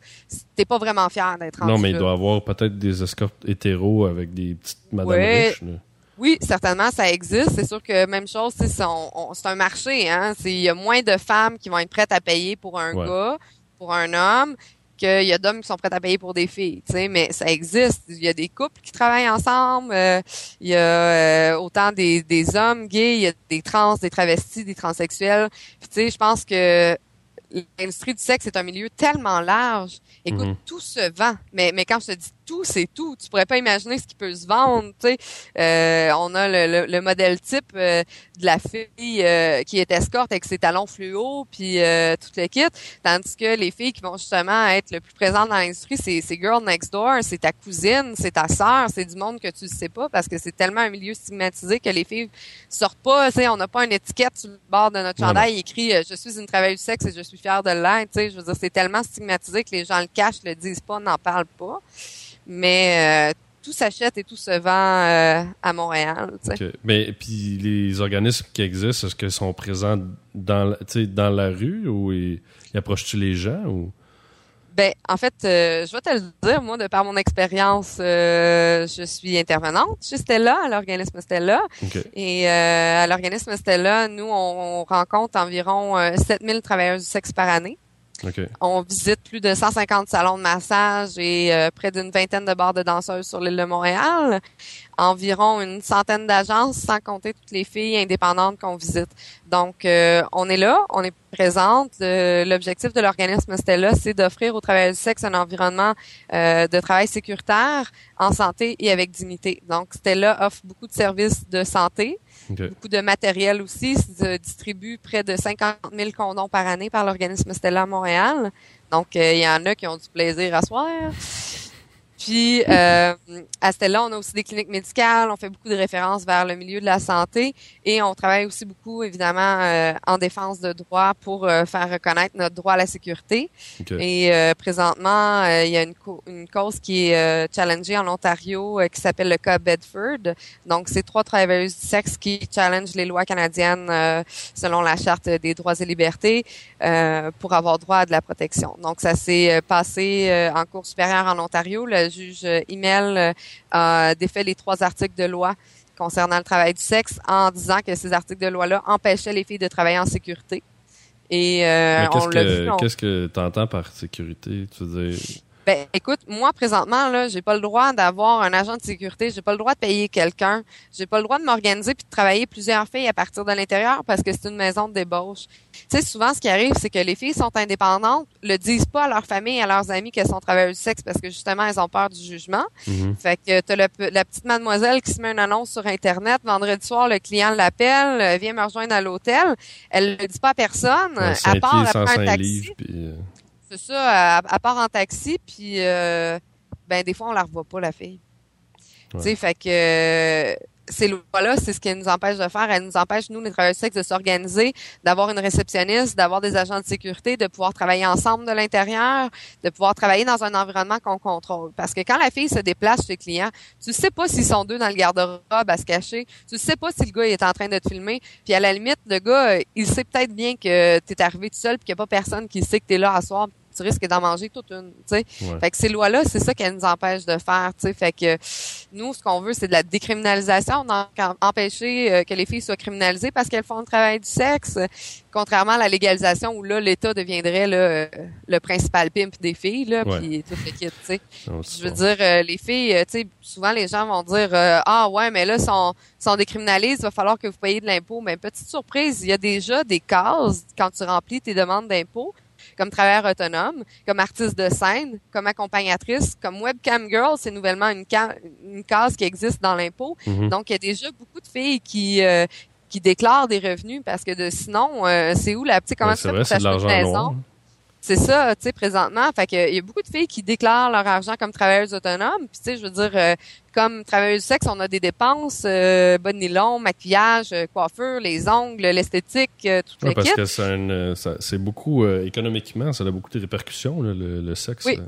t'es pas vraiment fier d'être rendu Non, mais il doit y avoir peut-être des escortes hétéros avec des petites madames riches. Oui, certainement, ça existe. C'est sûr que même chose, c'est un marché. Hein? Il y a moins de femmes qui vont être prêtes à payer pour un gars, pour un homme, qu'il y a d'hommes qui sont prêts à payer pour des filles, tu sais, mais ça existe. Il y a des couples qui travaillent ensemble. Euh, il y a euh, autant des, des hommes gays, il y a des trans, des travestis, des transsexuels. tu sais, je pense que l'industrie du sexe est un milieu tellement large. Écoute, mhm. tout se vend. Mais, mais quand je te dis tout, c'est tout. Tu pourrais pas imaginer ce qui peut se vendre. Tu sais, euh, on a le, le, modèle type euh, de la fille euh, qui est escorte avec ses talons fluo, puis tout le kit. Tandis que les filles qui vont justement être le plus présentes dans l'industrie, c'est, c'est girl next door, c'est ta cousine, c'est ta sœur, c'est du monde que tu ne sais pas parce que c'est tellement un milieu stigmatisé que les filles sortent pas. Tu sais, on n'a pas une étiquette sur le bord de notre chandail écrit "Je suis une travailleuse du sexe et je suis fière de l'être". Tu sais, je veux dire, c'est tellement stigmatisé que les gens le cachent, le disent pas, n'en parlent pas mais euh, tout s'achète et tout se vend euh, à Montréal. Mais puis les organismes qui existent, est-ce qu'ils sont présents dans, dans la rue ou ils, approchent-tu les gens ou? Ben, en fait, euh, je vais te le dire, moi, de par mon expérience, je suis intervenante chez Stella, à l'organisme Stella. Et à l'organisme Stella, nous, on, rencontre environ 7000 travailleurs du sexe par année. On visite plus de 150 salons de massage et euh, près d'une vingtaine de bars de danseuses sur l'île de Montréal. Environ une centaine d'agences, sans compter toutes les filles indépendantes qu'on visite. Donc, euh, on est là, on est présente. L'objectif de l'organisme Stella, c'est d'offrir aux travailleurs du sexe un environnement euh, de travail sécuritaire, en santé et avec dignité. Donc, Stella offre beaucoup de services de santé, Beaucoup de matériel aussi. Se distribue près de 50 000 condoms par année par l'organisme Stella Montréal. Donc, euh, il y en a qui ont du plaisir à soir. Puis euh, à Stella, on a aussi des cliniques médicales, on fait beaucoup de références vers le milieu de la santé et on travaille aussi beaucoup, évidemment, euh, en défense de droits pour euh, faire reconnaître notre droit à la sécurité. Et euh, présentement, il y a une, une, cause qui est challengée en Ontario qui s'appelle le cas Bedford. Donc, c'est trois travailleuses du sexe qui challengent les lois canadiennes selon la Charte des droits et libertés pour avoir droit à de la protection. Donc, ça s'est passé en cours supérieure en Ontario. Le juge Email euh, a défait les trois articles de loi concernant le travail du sexe en disant que ces articles de loi-là empêchaient les filles de travailler en sécurité. Et euh, on l'a vu. Qu'est-ce que tu entends par sécurité? Tu veux dire, Ben, écoute, moi présentement là, j'ai pas le droit d'avoir un agent de sécurité, j'ai pas le droit de payer quelqu'un, j'ai pas le droit de m'organiser puis de travailler plusieurs filles à partir de l'intérieur parce que c'est une maison de débauche. Tu sais, souvent ce qui arrive, c'est que les filles sont indépendantes, le disent pas à leur famille, à leurs amis qu'elles sont travailleuses du sexe parce que justement elles ont peur du jugement. Mhm. Fait que t'as le- la petite mademoiselle qui se met une annonce sur internet, vendredi soir le client l'appelle, euh, vient me rejoindre à l'hôtel, elle le dit pas à personne, à part 105 un taxi. livres, puis, euh, C'est ça, à, à part en taxi, puis euh, ben des fois on la revoit pas la fille. Ouais. Tu sais, fait que euh, ces lois-là, c'est ce qui nous empêche de faire. Elles nous empêchent nous les travailleurs du sexe de s'organiser, d'avoir une réceptionniste, d'avoir des agents de sécurité, de pouvoir travailler ensemble de l'intérieur, de pouvoir travailler dans un environnement qu'on contrôle. Parce que quand la fille se déplace chez le client, tu sais pas s'ils sont deux dans le garde-robe à se cacher, tu sais pas si le gars est en train de te filmer, puis à la limite, le gars, il sait peut-être bien que tu es arrivé tout seul, puis qu'il n'y a pas personne qui sait que tu là à soir, tu risques d'en manger toute une, tu sais. ouais. Fait que ces lois-là, c'est ça qu'elles nous empêchent de faire, tu sais. Fait que nous, ce qu'on veut, c'est de la décriminalisation, empêcher euh, que les filles soient criminalisées parce qu'elles font le travail du sexe, contrairement à la légalisation où là, l'État deviendrait là, euh, le principal pimp des filles, là, puis tout le kit, tu sais. Non, c'est Je veux bon. dire, euh, les filles, euh, tu sais, souvent les gens vont dire euh, ah ouais, mais là, sont sont décriminalisés, il va falloir que vous payiez de l'impôt. Mais petite surprise, il y a déjà des cases quand tu remplis tes demandes d'impôt comme travailleur autonome, comme artiste de scène, comme accompagnatrice, comme webcam girl, c'est nouvellement une, une case qui existe dans l'impôt. Mhm. Donc, il y a déjà beaucoup de filles qui euh, qui déclarent des revenus parce que de sinon, euh, c'est où la petite comment Ouais, tu fais pour t'acheter une maison? C'est ça, tu sais, présentement. Fait que, il y a beaucoup de filles qui déclarent leur argent comme travailleuses autonomes. Puis, tu sais, je veux dire, euh, comme travailleuse du sexe, on a des dépenses, euh, de nylon, maquillage, euh, coiffure, les ongles, l'esthétique, euh, tout Ouais, le parce kit. que c'est un, euh, ça- c'est beaucoup économiquement, ça a beaucoup de répercussions, là, le, le sexe. Oui.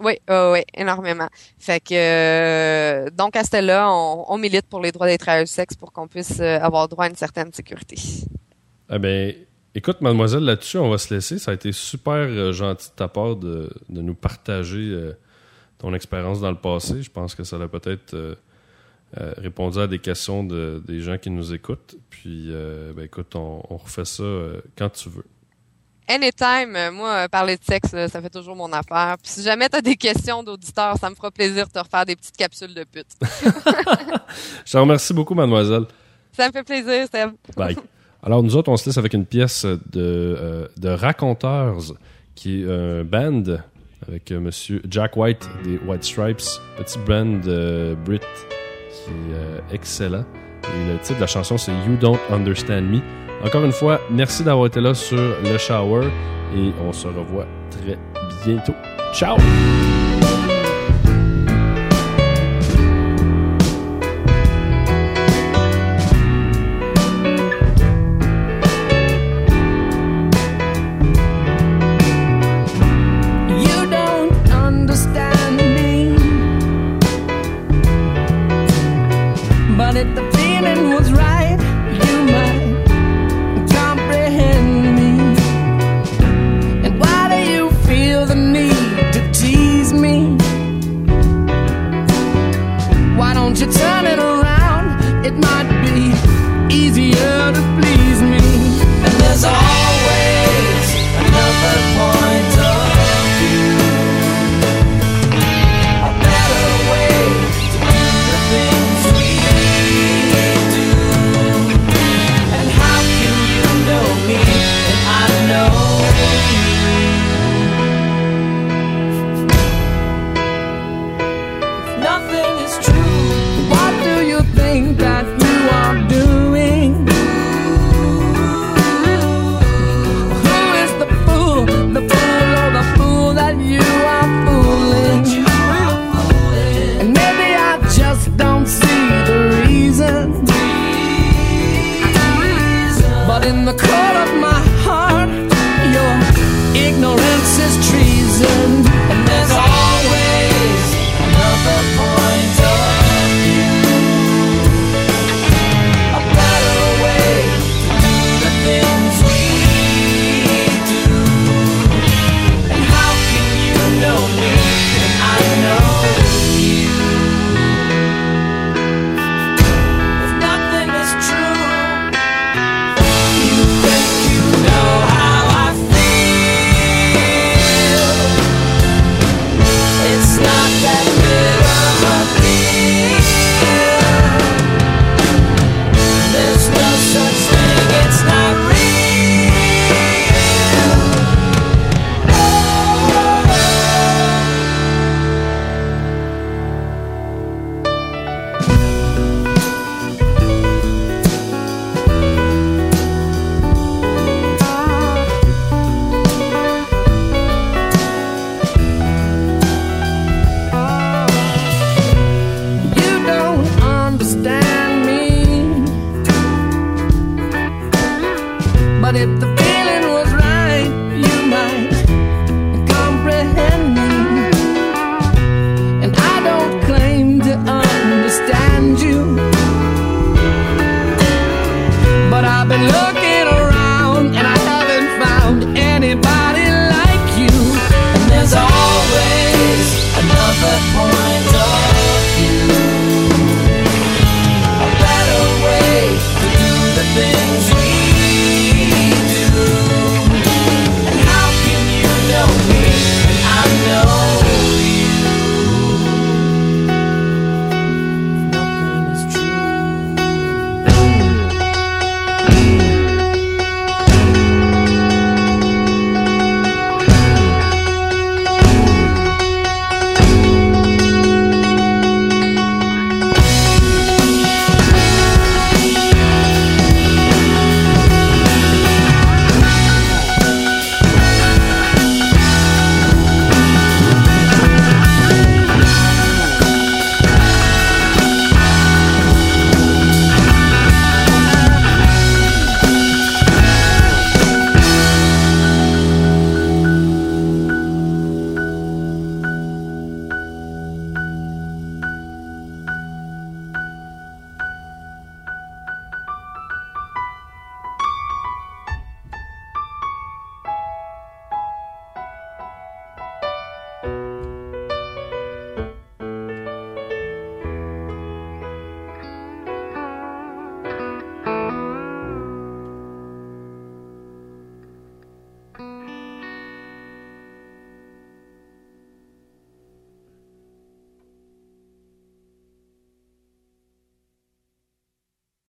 Oui, oui, oui, énormément. Fait que, euh, donc, à ce là on, on milite pour les droits des travailleurs du sexe pour qu'on puisse avoir droit à une certaine sécurité. Ah ben, écoute, mademoiselle, là-dessus, on va se laisser. Ça a été super euh, gentil de ta part de, de nous partager euh, ton expérience dans le passé. Je pense que ça a peut-être euh, euh, répondu à des questions de, des gens qui nous écoutent. Puis, ben, écoute, on, on refait ça quand tu veux. Anytime, moi, parler de sexe, ça fait toujours mon affaire. Puis si jamais tu as des questions d'auditeurs, ça me fera plaisir de te refaire des petites capsules de pute. <laughs> Je te remercie beaucoup, mademoiselle. Ça me fait plaisir, Seb. Bye. <laughs> Alors, nous autres, on se laisse avec une pièce de, euh, de Raconteurs, qui est un band avec euh, monsieur Jack White des White Stripes, petit band euh, Brit qui est euh, excellent. Et le titre de la chanson, c'est You Don't Understand Me. Encore une fois, merci d'avoir été là sur le shower et on se revoit très bientôt. Ciao! But in the core of my heart, your ignorance is treason.